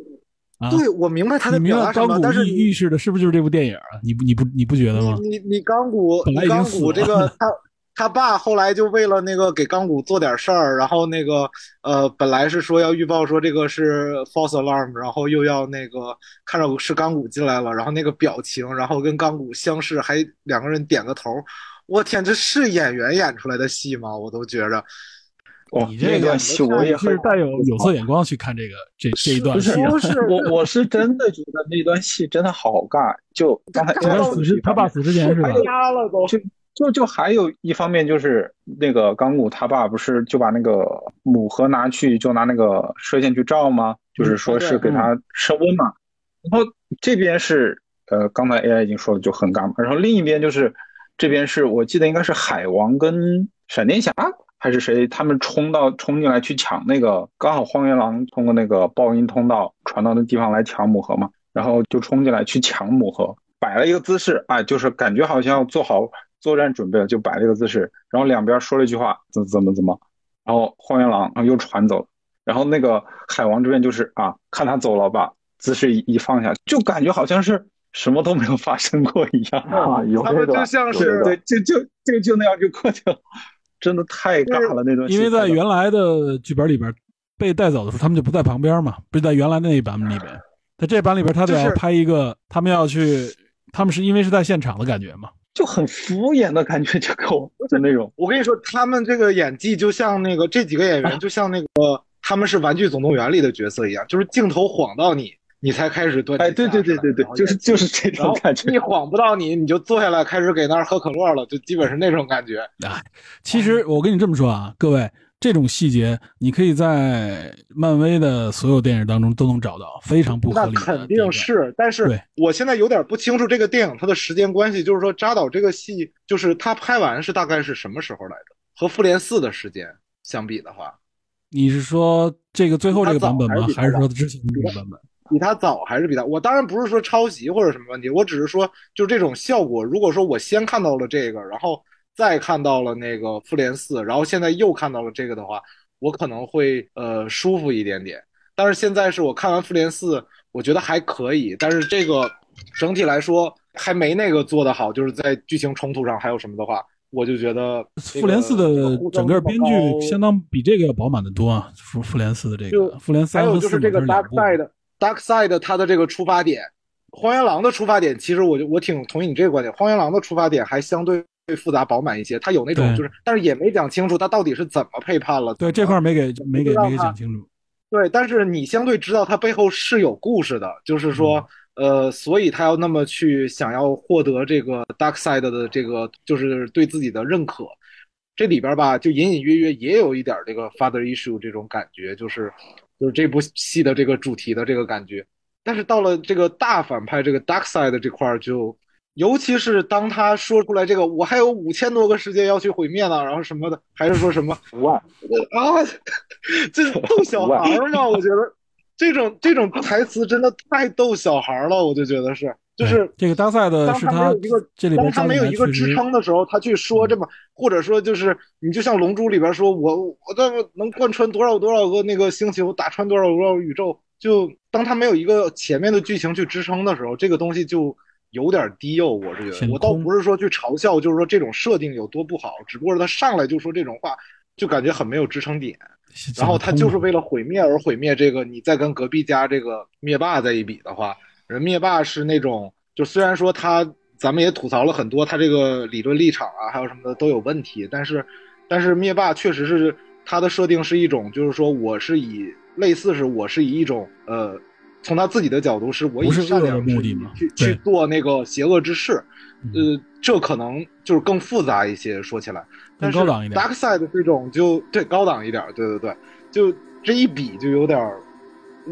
啊，对，我明白他在表达什么。但是预示的是不是就是这部电影啊？你不你不你不觉得吗？你你钢骨本来已经死了，这个 他。他爸后来就为了那个给钢骨做点事儿，然后那个呃，本来是说要预报说这个是 false alarm，然后又要那个看着是钢骨进来了，然后那个表情，然后跟钢骨相视，还两个人点个头。我天，这是演员演出来的戏吗？我都觉着。你这个戏我也是带有有色眼光去看这个这这一段戏。不是我我是真的觉得那段戏真的好尬，就刚才他爸死之前是吧？压了都。就就还有一方面就是那个钢骨他爸不是就把那个母盒拿去就拿那个射线去照吗？就是说是给他升温嘛。然后这边是呃刚才 AI 已经说了就很尬，然后另一边就是这边是我记得应该是海王跟闪电侠还是谁他们冲到冲进来去抢那个刚好荒原狼通过那个爆音通道传到那地方来抢母盒嘛，然后就冲进来去抢母盒，摆了一个姿势啊，就是感觉好像要做好。作战准备了，就摆这个姿势，然后两边说了一句话，怎怎么怎么，然后荒原狼又传走了，然后那个海王这边就是啊，看他走了吧，姿势一一放下，就感觉好像是什么都没有发生过一样啊，有他们就像是对，就就就就那样就过去了，真的太尬了那段。因为在原来的剧本里边，被带走的时候，他们就不在旁边嘛，不是在原来的那一版本里边，在这版里边他得要拍一个，他们要去，他们是因为是在现场的感觉嘛，就很敷衍的感觉，就给我的那种。我跟你说，他们这个演技就像那个这几个演员，就像那个他们是《玩具总动员》里的角色一样，就是镜头晃到你。你才开始断。哎，对对对对对，就是就是这种感觉。一晃不到你，你就坐下来开始给那儿喝可乐了，就基本是那种感觉。哎，其实我跟你这么说啊，各位，这种细节你可以在漫威的所有电影当中都能找到，非常不合理。那肯定是，但是我现在有点不清楚这个电影它的时间关系，就是说扎导这个戏，就是他拍完是大概是什么时候来着？和复联四的时间相比的话，你是说这个最后这个版本吗？还是说之前这个版本？比他早还是比他？我当然不是说抄袭或者什么问题，我只是说，就这种效果。如果说我先看到了这个，然后再看到了那个复联四，然后现在又看到了这个的话，我可能会呃舒服一点点。但是现在是我看完复联四，我觉得还可以，但是这个整体来说还没那个做得好。就是在剧情冲突上还有什么的话，我就觉得复联四的整个编剧相当比这个要饱满的多啊。复复联四的这个复联三和四这个大概的。Dark Side 它的这个出发点，荒原狼的出发点，其实我就我挺同意你这个观点。荒原狼的出发点还相对复杂饱满一些，他有那种就是，但是也没讲清楚他到底是怎么背叛了。对这块没给没给没给讲清楚。对，但是你相对知道他背后是有故事的，就是说，呃，所以他要那么去想要获得这个 Dark Side 的这个，就是对自己的认可。这里边吧，就隐隐约约也有一点这个 Father Issue 这种感觉，就是。就是这部戏的这个主题的这个感觉，但是到了这个大反派这个 Dark Side 这块儿，就尤其是当他说出来这个我还有五千多个世界要去毁灭呢，然后什么的，还是说什么五万啊，这逗小孩儿嘛？我觉得这种这种台词真的太逗小孩了，我就觉得是。就是这个大赛的是他没有一个，当他没有一个支撑的时候，他去说这么，或者说就是你就像《龙珠》里边说，我我这能贯穿多少多少个那个星球，打穿多少多少宇宙，就当他没有一个前面的剧情去支撑的时候，这个东西就有点低幼。我是觉得，我倒不是说去嘲笑，就是说这种设定有多不好，只不过是他上来就说这种话，就感觉很没有支撑点。然后他就是为了毁灭而毁灭这个，你再跟隔壁家这个灭霸在一比的话。人灭霸是那种，就虽然说他，咱们也吐槽了很多，他这个理论立场啊，还有什么的都有问题，但是，但是灭霸确实是他的设定是一种，就是说我是以类似是我是以一种呃，从他自己的角度是我以善良目的去去做那个邪恶之事，呃，这可能就是更复杂一些，说起来，但是 Dark Side 这种就对高档一点，对对对，就这一比就有点。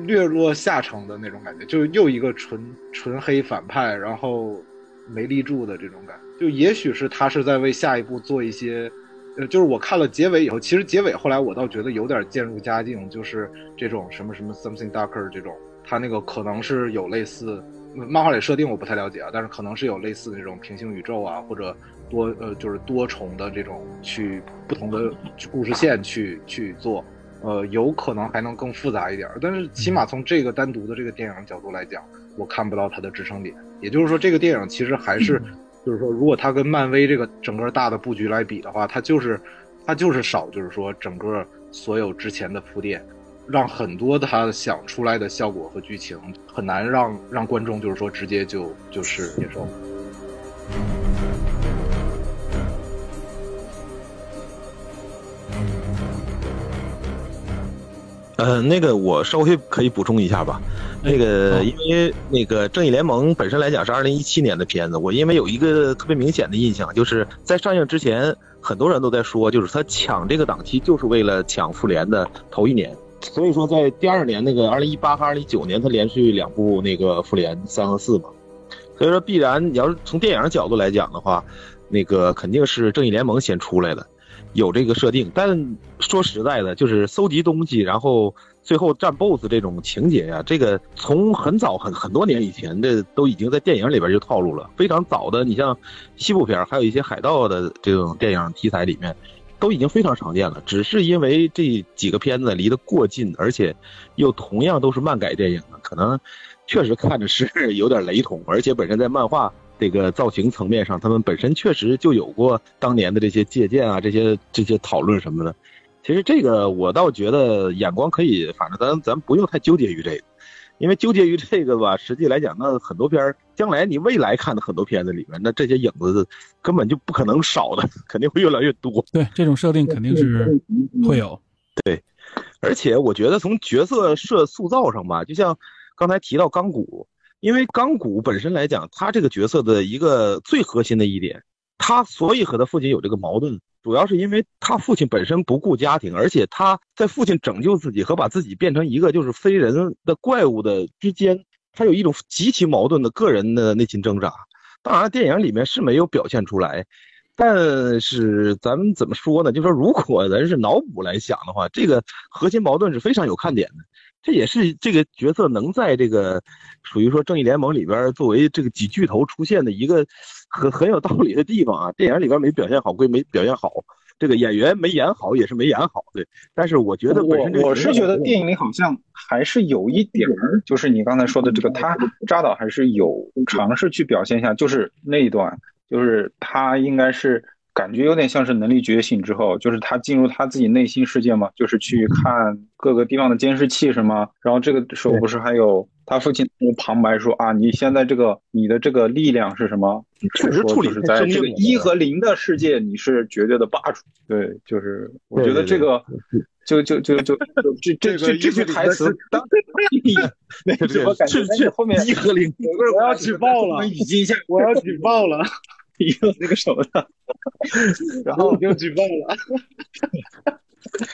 略落下乘的那种感觉，就又一个纯纯黑反派，然后没立住的这种感觉。就也许是他是在为下一步做一些，呃，就是我看了结尾以后，其实结尾后来我倒觉得有点渐入佳境，就是这种什么什么 something darker 这种，他那个可能是有类似漫画里设定我不太了解啊，但是可能是有类似那种平行宇宙啊，或者多呃就是多重的这种去不同的故事线去去做。呃，有可能还能更复杂一点，但是起码从这个单独的这个电影角度来讲，我看不到它的支撑点。也就是说，这个电影其实还是，就是说，如果它跟漫威这个整个大的布局来比的话，它就是，它就是少，就是说，整个所有之前的铺垫，让很多他想出来的效果和剧情很难让让观众就是说直接就就是接受。呃，那个我稍微可以补充一下吧。那个，因为那个《正义联盟》本身来讲是二零一七年的片子，我因为有一个特别明显的印象，就是在上映之前，很多人都在说，就是他抢这个档期就是为了抢复联的头一年。所以说，在第二年那个二零一八和二零一九年，他连续两部那个复联三和四嘛。所以说，必然你要是从电影角度来讲的话，那个肯定是《正义联盟》先出来的。有这个设定，但说实在的，就是搜集东西，然后最后战 BOSS 这种情节呀，这个从很早很很多年以前的都已经在电影里边就套路了。非常早的，你像西部片，还有一些海盗的这种电影题材里面，都已经非常常见了。只是因为这几个片子离得过近，而且又同样都是漫改电影，可能确实看着是有点雷同，而且本身在漫画。这个造型层面上，他们本身确实就有过当年的这些借鉴啊，这些这些讨论什么的。其实这个我倒觉得眼光可以，反正咱咱不用太纠结于这个，因为纠结于这个吧，实际来讲，那很多片儿，将来你未来看的很多片子里面，那这些影子根本就不可能少的，肯定会越来越多。对，这种设定肯定是会有。对，而且我觉得从角色设塑造上吧，就像刚才提到钢骨，因为钢骨本身来讲，他这个角色的一个最核心的一点，他所以和他父亲有这个矛盾。主要是因为他父亲本身不顾家庭，而且他在父亲拯救自己和把自己变成一个就是非人的怪物的之间，他有一种极其矛盾的个人的内心挣扎。当然，电影里面是没有表现出来，但是咱们怎么说呢？就说如果咱是脑补来想的话，这个核心矛盾是非常有看点的。这也是这个角色能在这个属于说正义联盟里边作为这个几巨头出现的一个很很有道理的地方啊。电影里边没表现好归没表现好，这个演员没演好也是没演好，对。但是我觉得本身我是觉得电影里好像还是有一点儿，就是你刚才说的这个，他扎导还是有尝试去表现一下，就是那一段，就是他应该是。感觉有点像是能力觉醒之后，就是他进入他自己内心世界嘛，就是去看各个地方的监视器什么。然后这个时候不是还有他父亲旁白说啊，你现在这个你的这个力量是什么？确实处理是在这个一和零的世界，你是绝对的霸主。对，就是我觉得这个就就就就这这这这句台词，当那个怎么感觉后面一和零，我要举报了，语境下我要举报了。用那个手的，然后就举报了。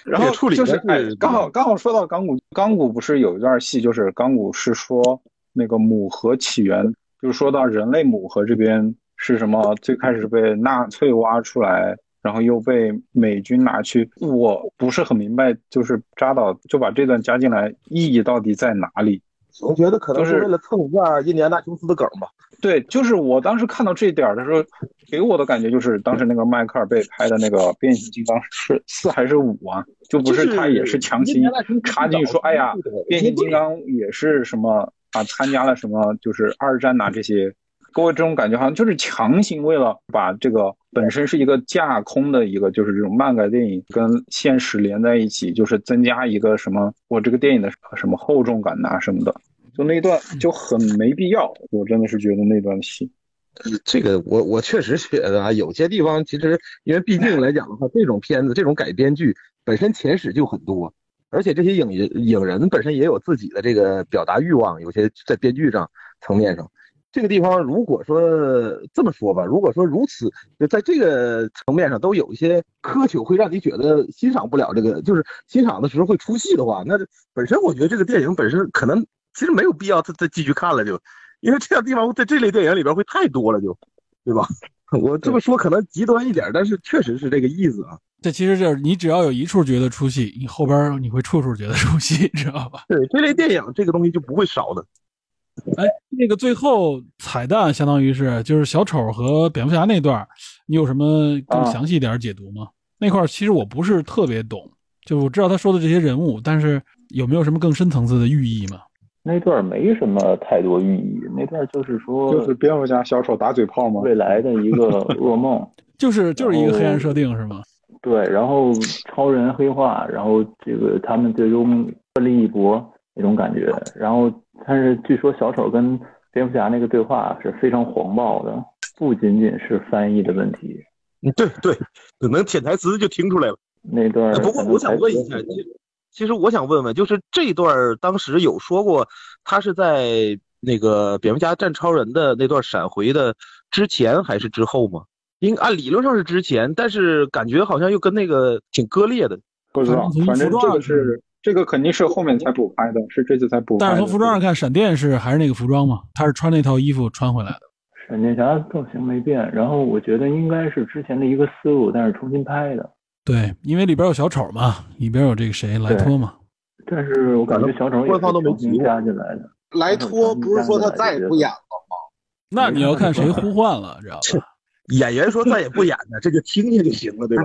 然后就是哎，刚好刚好说到钢骨，钢骨不是有一段戏，就是钢骨是说那个母核起源，就是说到人类母核这边是什么，最开始被纳粹挖出来，然后又被美军拿去。我不是很明白，就是扎导就把这段加进来，意义到底在哪里？我觉得可能是为了蹭一下印第安纳琼斯的梗吧。对，就是我当时看到这一点的时候，给我的感觉就是当时那个迈克尔被拍的那个变形金刚是四还是五啊？就不是他也是强行插进去说，哎呀，变形金刚也是什么啊？参加了什么就是二战呐这些，给我这种感觉好像就是强行为了把这个本身是一个架空的一个就是这种漫改电影跟现实连在一起，就是增加一个什么我这个电影的什么厚重感呐什么的。就那段就很没必要，我真的是觉得那段戏，这个我我确实觉得啊，有些地方其实因为毕竟来讲的话，这种片子这种改编剧本身前史就很多，而且这些影影人本身也有自己的这个表达欲望，有些在编剧上层面上，这个地方如果说这么说吧，如果说如此就在这个层面上都有一些苛求，会让你觉得欣赏不了这个，就是欣赏的时候会出戏的话，那本身我觉得这个电影本身可能。其实没有必要再再继续看了，就因为这样地方在这类电影里边会太多了，就对吧？我这么说可能极端一点，但是确实是这个意思啊。这其实就是你只要有一处觉得出戏，你后边你会处处觉得出戏，知道吧？对，这类电影这个东西就不会少的。哎，那个最后彩蛋相当于是就是小丑和蝙蝠侠那段，你有什么更详细一点解读吗？那块其实我不是特别懂，就我知道他说的这些人物，但是有没有什么更深层次的寓意吗？那段没什么太多寓意，那段就是说，就是蝙蝠侠小丑打嘴炮吗？未来的一个噩梦，就是就是一个黑暗设定是吗？对，然后超人黑化，然后这个他们最终奋力一搏那种感觉，然后但是据说小丑跟蝙蝠侠那个对话是非常黄暴的，不仅仅是翻译的问题。嗯，对对，能潜台词就听出来了。那段不过我想问一下。其实我想问问，就是这段当时有说过，他是在那个蝙蝠侠战超人的那段闪回的之前还是之后吗？应按理论上是之前，但是感觉好像又跟那个挺割裂的。不知道，反正这个是这个肯定是后面才补拍的，是这次才补。但是从服装上看，闪电是还是那个服装嘛？他是穿那套衣服穿回来的。闪电侠造型没变，然后我觉得应该是之前的一个思路，但是重新拍的。对，因为里边有小丑嘛，里边有这个谁莱托嘛。但是我感觉小丑官方都没提加进来的。莱托不是说他再也不演了吗？那你要看谁呼唤了，知道吧？演员说再也不演了，这就听听就行了，对吧？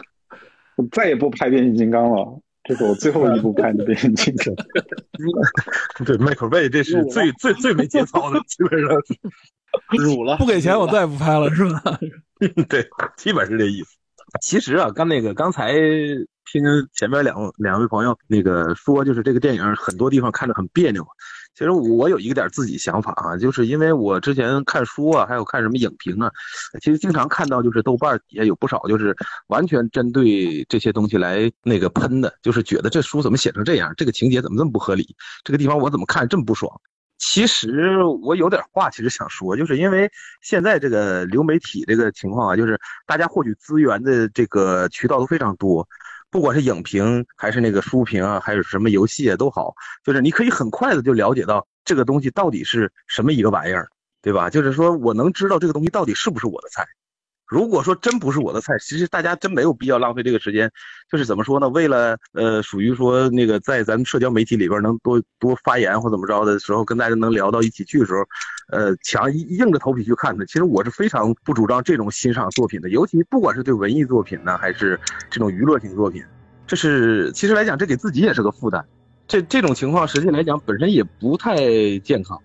我再也不拍变形金刚了，这是我最后一部拍的变形金刚。对，迈克尔贝这是最最最没节操的，基本上是辱了。不给钱我再也不拍了，是吧？对，基本是这意思。其实啊，刚那个刚才听前面两两位朋友那个说，就是这个电影很多地方看着很别扭。其实我有一个点自己想法啊，就是因为我之前看书啊，还有看什么影评啊，其实经常看到就是豆瓣底下有不少就是完全针对这些东西来那个喷的，就是觉得这书怎么写成这样，这个情节怎么这么不合理，这个地方我怎么看这么不爽。其实我有点话其实想说，就是因为现在这个流媒体这个情况啊，就是大家获取资源的这个渠道都非常多。不管是影评还是那个书评啊，还是什么游戏啊都好，就是你可以很快的就了解到这个东西到底是什么一个玩意儿，对吧？就是说我能知道这个东西到底是不是我的菜。如果说真不是我的菜，其实大家真没有必要浪费这个时间。就是怎么说呢？为了呃，属于说那个在咱们社交媒体里边能多多发言或怎么着的时候，跟大家能聊到一起去的时候，呃，强硬着头皮去看的。其实我是非常不主张这种欣赏作品的，尤其不管是对文艺作品呢，还是这种娱乐性作品，这是其实来讲，这给自己也是个负担。这这种情况实际来讲本身也不太健康。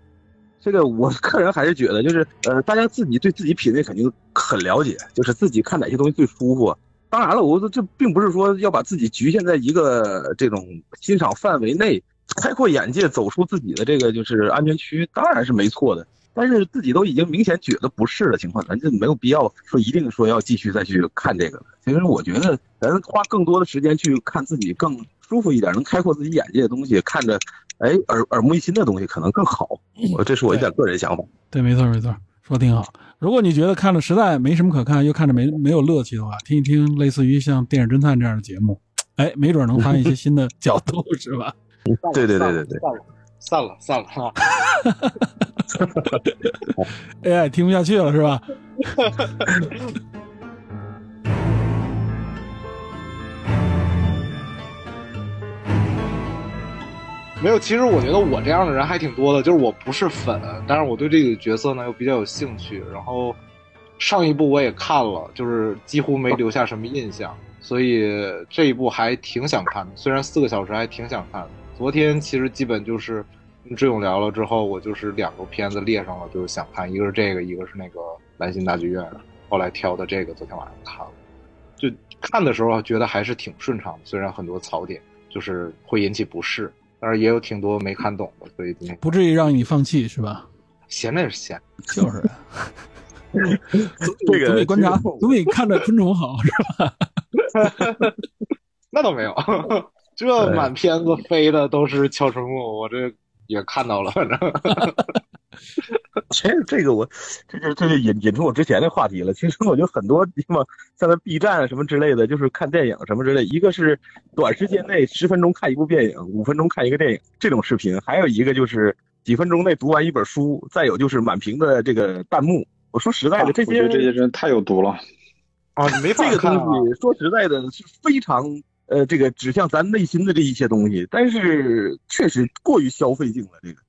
这个我个人还是觉得，就是呃，大家自己对自己品味肯定很了解，就是自己看哪些东西最舒服。当然了，我这并不是说要把自己局限在一个这种欣赏范围内，开阔眼界，走出自己的这个就是安全区，当然是没错的。但是自己都已经明显觉得不是的情况，咱就没有必要说一定说要继续再去看这个了。其实我觉得，咱花更多的时间去看自己更舒服一点、能开阔自己眼界的东西，看着。哎，耳耳目一新的东西可能更好，我这是我一点个人想法。对，没错没错，说挺好。如果你觉得看了实在没什么可看，又看着没没有乐趣的话，听一听类似于像《电影侦探》这样的节目，哎，没准能发现一些新的 角度，是吧？对对对对对，散了散了散了，哈。AI 听不下去了，是吧？哈哈哈没有，其实我觉得我这样的人还挺多的，就是我不是粉，但是我对这个角色呢又比较有兴趣。然后上一部我也看了，就是几乎没留下什么印象，所以这一部还挺想看的。虽然四个小时还挺想看的。昨天其实基本就是跟志勇聊了之后，我就是两个片子列上了，就是想看，一个是这个，一个是那个兰心大剧院。后来挑的这个，昨天晚上看了，就看的时候觉得还是挺顺畅的，虽然很多槽点就是会引起不适。但是也有挺多没看懂的，所以不至于让你放弃是吧？闲着也是闲，就是。这个总得观察，总得看着昆虫好是吧？那倒没有，这满片子飞的都是敲春木，我这也看到了，反正。其实这个我，这这这就引引出我之前的话题了。其实我觉得很多地方，像在 B 站什么之类的，就是看电影什么之类，一个是短时间内十分钟看一部电影，五分钟看一个电影这种视频，还有一个就是几分钟内读完一本书，再有就是满屏的这个弹幕。我说实在的，这些这些人太有毒了啊！你没这个东西，说实在的，是非常呃，这个指向咱内心的这一些东西，但是确实过于消费性了，这个。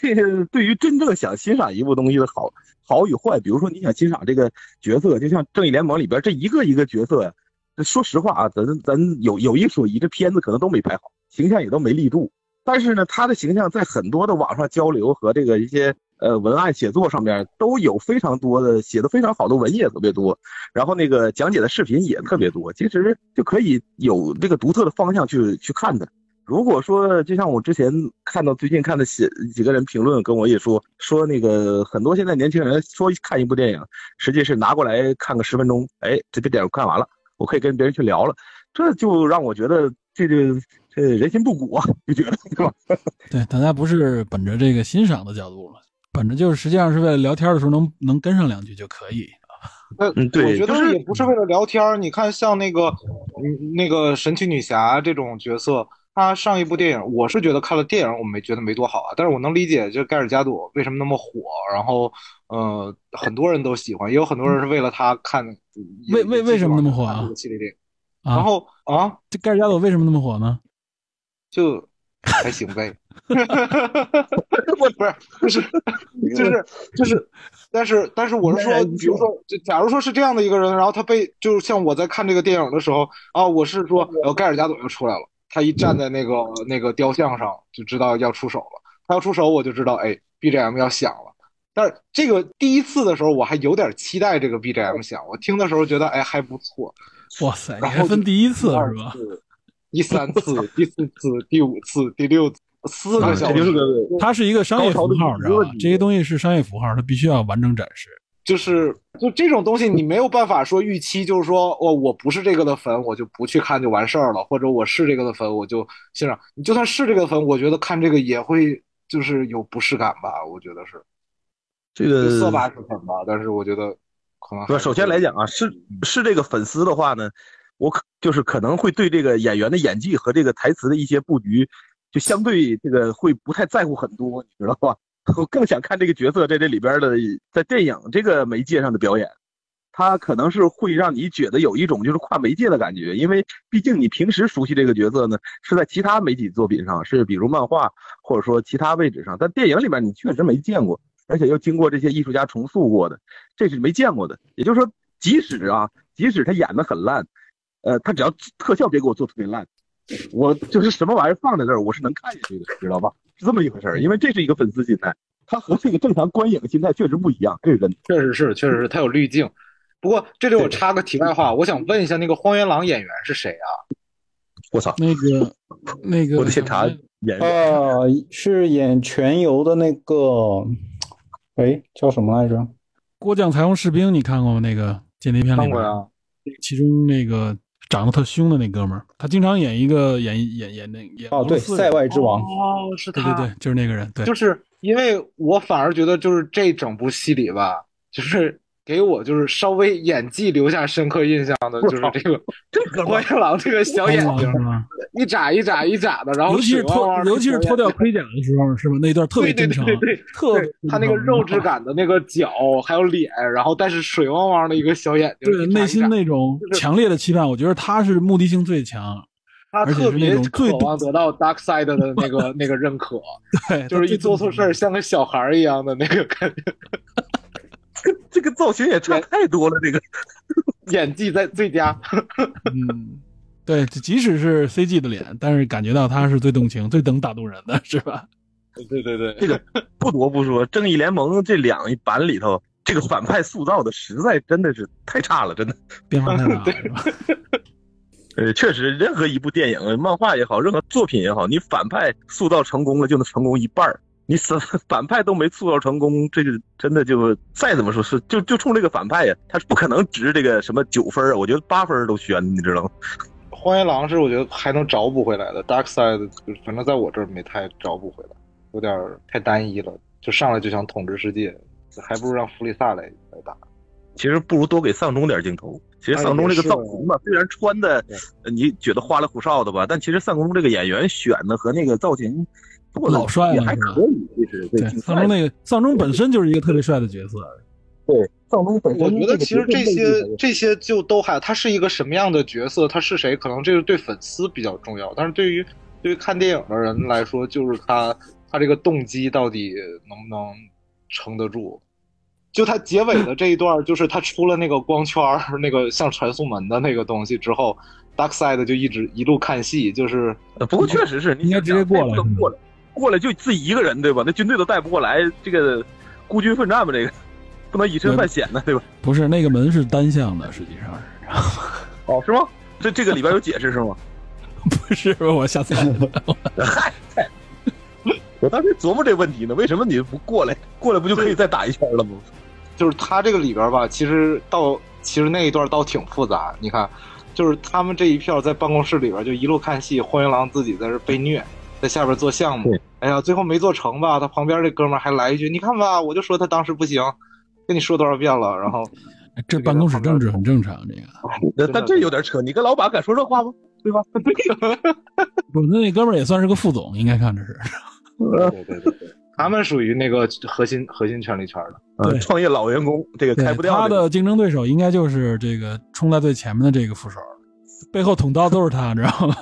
这个对于真正想欣赏一部东西的好好与坏，比如说你想欣赏这个角色，就像《正义联盟》里边这一个一个角色，说实话啊，咱咱有有一说一，这片子可能都没拍好，形象也都没立住。但是呢，他的形象在很多的网上交流和这个一些呃文案写作上面都有非常多的写的非常好的文也特别多，然后那个讲解的视频也特别多，其实就可以有这个独特的方向去去看的。如果说就像我之前看到最近看的写几个人评论跟我也说说那个很多现在年轻人说看一部电影，实际是拿过来看个十分钟，哎，这个电影看完了，我可以跟别人去聊了，这就让我觉得这就这人心不古啊，就觉得对吧？对，大家不是本着这个欣赏的角度了，本着就是实际上是为了聊天的时候能能跟上两句就可以。那对，我觉得也不是为了聊天你看像那个那个神奇女侠这种角色。她上一部电影，我是觉得看了电影，我没觉得没多好啊。但是我能理解，就盖尔加朵为什么那么火，然后，呃，很多人都喜欢，也有很多人是为了她看。为为为什么那么火啊？系列电影。然后啊，这盖尔加朵为什么那么火呢？就还行呗。不不是不是，就是 就是，但是但是我是说，比如说，就假如说是这样的一个人，然后他被，就是像我在看这个电影的时候啊，我是说，呃，盖尔加朵又出来了。他一站在那个那个雕像上，就知道要出手了。他要出手，我就知道，哎，BGM 要响了。但是这个第一次的时候，我还有点期待这个 BGM 响。我听的时候觉得，哎，还不错。哇塞，然后分第一次是吧？第三次、第四次、第五次、第六次，四个小时。它是一个商业符号，知道吧？这些东西是商业符号，它必须要完整展示。就是就这种东西，你没有办法说预期，就是说，哦，我不是这个的粉，我就不去看就完事儿了；或者我是这个的粉，我就欣赏。你就算是这个粉，我觉得看这个也会就是有不适感吧？我觉得是。这个色吧是粉吧，但是我觉得可能。不，首先来讲啊，是是这个粉丝的话呢，我可就是可能会对这个演员的演技和这个台词的一些布局，就相对这个会不太在乎很多，你知道吧？我更想看这个角色在这里边的在电影这个媒介上的表演，他可能是会让你觉得有一种就是跨媒介的感觉，因为毕竟你平时熟悉这个角色呢，是在其他媒体作品上，是比如漫画或者说其他位置上，但电影里面你确实没见过。而且又经过这些艺术家重塑过的，这是没见过的。也就是说，即使啊，即使他演的很烂，呃，他只要特效别给我做特别烂，我就是什么玩意儿放在那儿，我是能看下去的，知道吧？是这么一回事儿。因为这是一个粉丝心态，他和这个正常观影心态确实不一样，这是真的。确实是，确实是，他有滤镜。不过这里我插个题外话，我想问一下，那个荒原狼演员是谁啊？我操，那个那个，我得先查演员。呃，是演全游的那个。哎，叫什么来着？郭将彩虹士兵，你看过吗？那个间谍片里看过呀。其中那个长得特凶的那哥们儿，他经常演一个演演演那演哦，对，塞外之王哦，是他，对对对，就是那个人。对，就是因为我反而觉得，就是这整部戏里吧，就是。给我就是稍微演技留下深刻印象的，就是这个这个关原狼这个小眼睛，一眨一眨一眨的，然后尤其是脱尤其是脱掉盔甲的时候，是吧？那段特别真诚，对对对，特他那个肉质感的那个脚还有脸，然后但是水汪汪的一个小眼睛，对内心那种强烈的期盼，我觉得他是目的性最强，他特别渴望得到 Dark Side 的那个那个认可，对，就是一做错事儿像个小孩一样的那个感觉。这个造型也差太多了，这个演技在最佳。嗯，对，即使是 CG 的脸，但是感觉到他是最动情、最能打动人的，是吧？对对对，这个不得不说，《正义联盟》这两版里头，这个反派塑造的实在真的是太差了，真的变化太大了。呃，确实，任何一部电影、漫画也好，任何作品也好，你反派塑造成功了，就能成功一半儿。你反 反派都没塑造成功，这个真的就再怎么说是就就冲这个反派呀，他是不可能值这个什么九分啊，我觉得八分都悬，你知道吗？荒原狼是我觉得还能找补回来的，Dark Side 反正在我这儿没太找补回来，有点太单一了，就上来就想统治世界，还不如让弗利萨来来打。其实不如多给丧钟点镜头。其实丧钟这个造型吧，虽然穿的你觉得花里胡哨的吧，但其实丧钟这个演员选的和那个造型。老帅了，还可以，其实对。丧钟那个丧钟本身就是一个特别帅的角色。对，丧钟本身。我觉得其实这些这些就都还，他是一个什么样的角色，他是谁，可能这个对粉丝比较重要。但是对于对于看电影的人来说，就是他他这个动机到底能不能撑得住？就他结尾的这一段，就是他出了那个光圈那个像传送门的那个东西之后，Dark Side 就一直一路看戏，就是。不过确实是，应该直接过来。过来。过来就自己一个人，对吧？那军队都带不过来，这个孤军奋战吧，这个 不能以身犯险呢，对吧？不是，那个门是单向的，实际上是。哦，是吗？这这个里边有解释是吗？不是，我下次。嗨，我当时琢磨这问题呢，为什么你不过来？过来不就可以再打一圈了吗？就是他这个里边吧，其实到其实那一段倒挺复杂。你看，就是他们这一票在办公室里边就一路看戏，荒原狼自己在这被虐。在下边做项目，哎呀，最后没做成吧？他旁边这哥们还来一句：“你看吧，我就说他当时不行，跟你说多少遍了。”然后，这办公室政治很正常，这个。但这有点扯，你跟老板敢说这话吗？对吧？不，那那哥们也算是个副总，应该看着是。对对对，他们属于那个核心核心权力圈的，创业老员工，这个开不掉。他的竞争对手应该就是这个冲在最前面的这个副手，背后捅刀都是他，知道吗？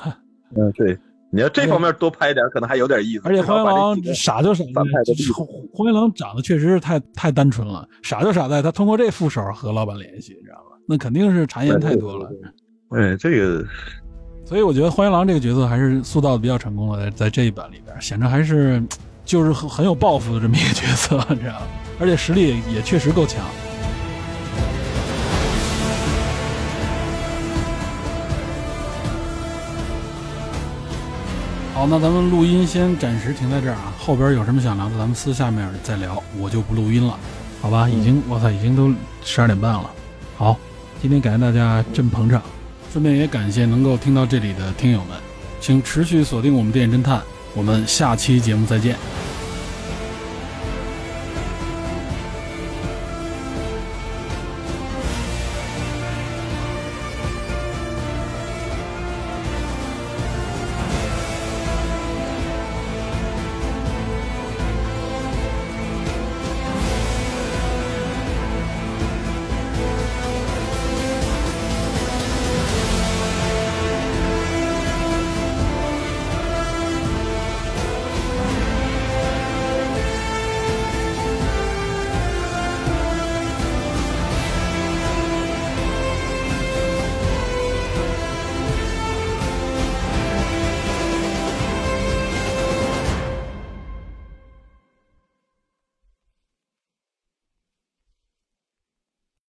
嗯，对。你要这方面多拍一点，可能还有点意思。而且荒原狼傻就傻在，荒原狼长得确实是太太单纯了，傻就傻在他通过这副手和老板联系，你知道吧？那肯定是谗言太多了。哎，这个，所以我觉得荒原狼这个角色还是塑造的比较成功的，在在这一版里边，显得还是就是很很有抱负的这么一个角色，你知道吗？而且实力也确实够强。好，那咱们录音先暂时停在这儿啊，后边有什么想聊的，咱们私下面再聊，我就不录音了，好吧？已经，我操，已经都十二点半了。好，今天感谢大家真捧场，顺便也感谢能够听到这里的听友们，请持续锁定我们电影侦探，我们下期节目再见。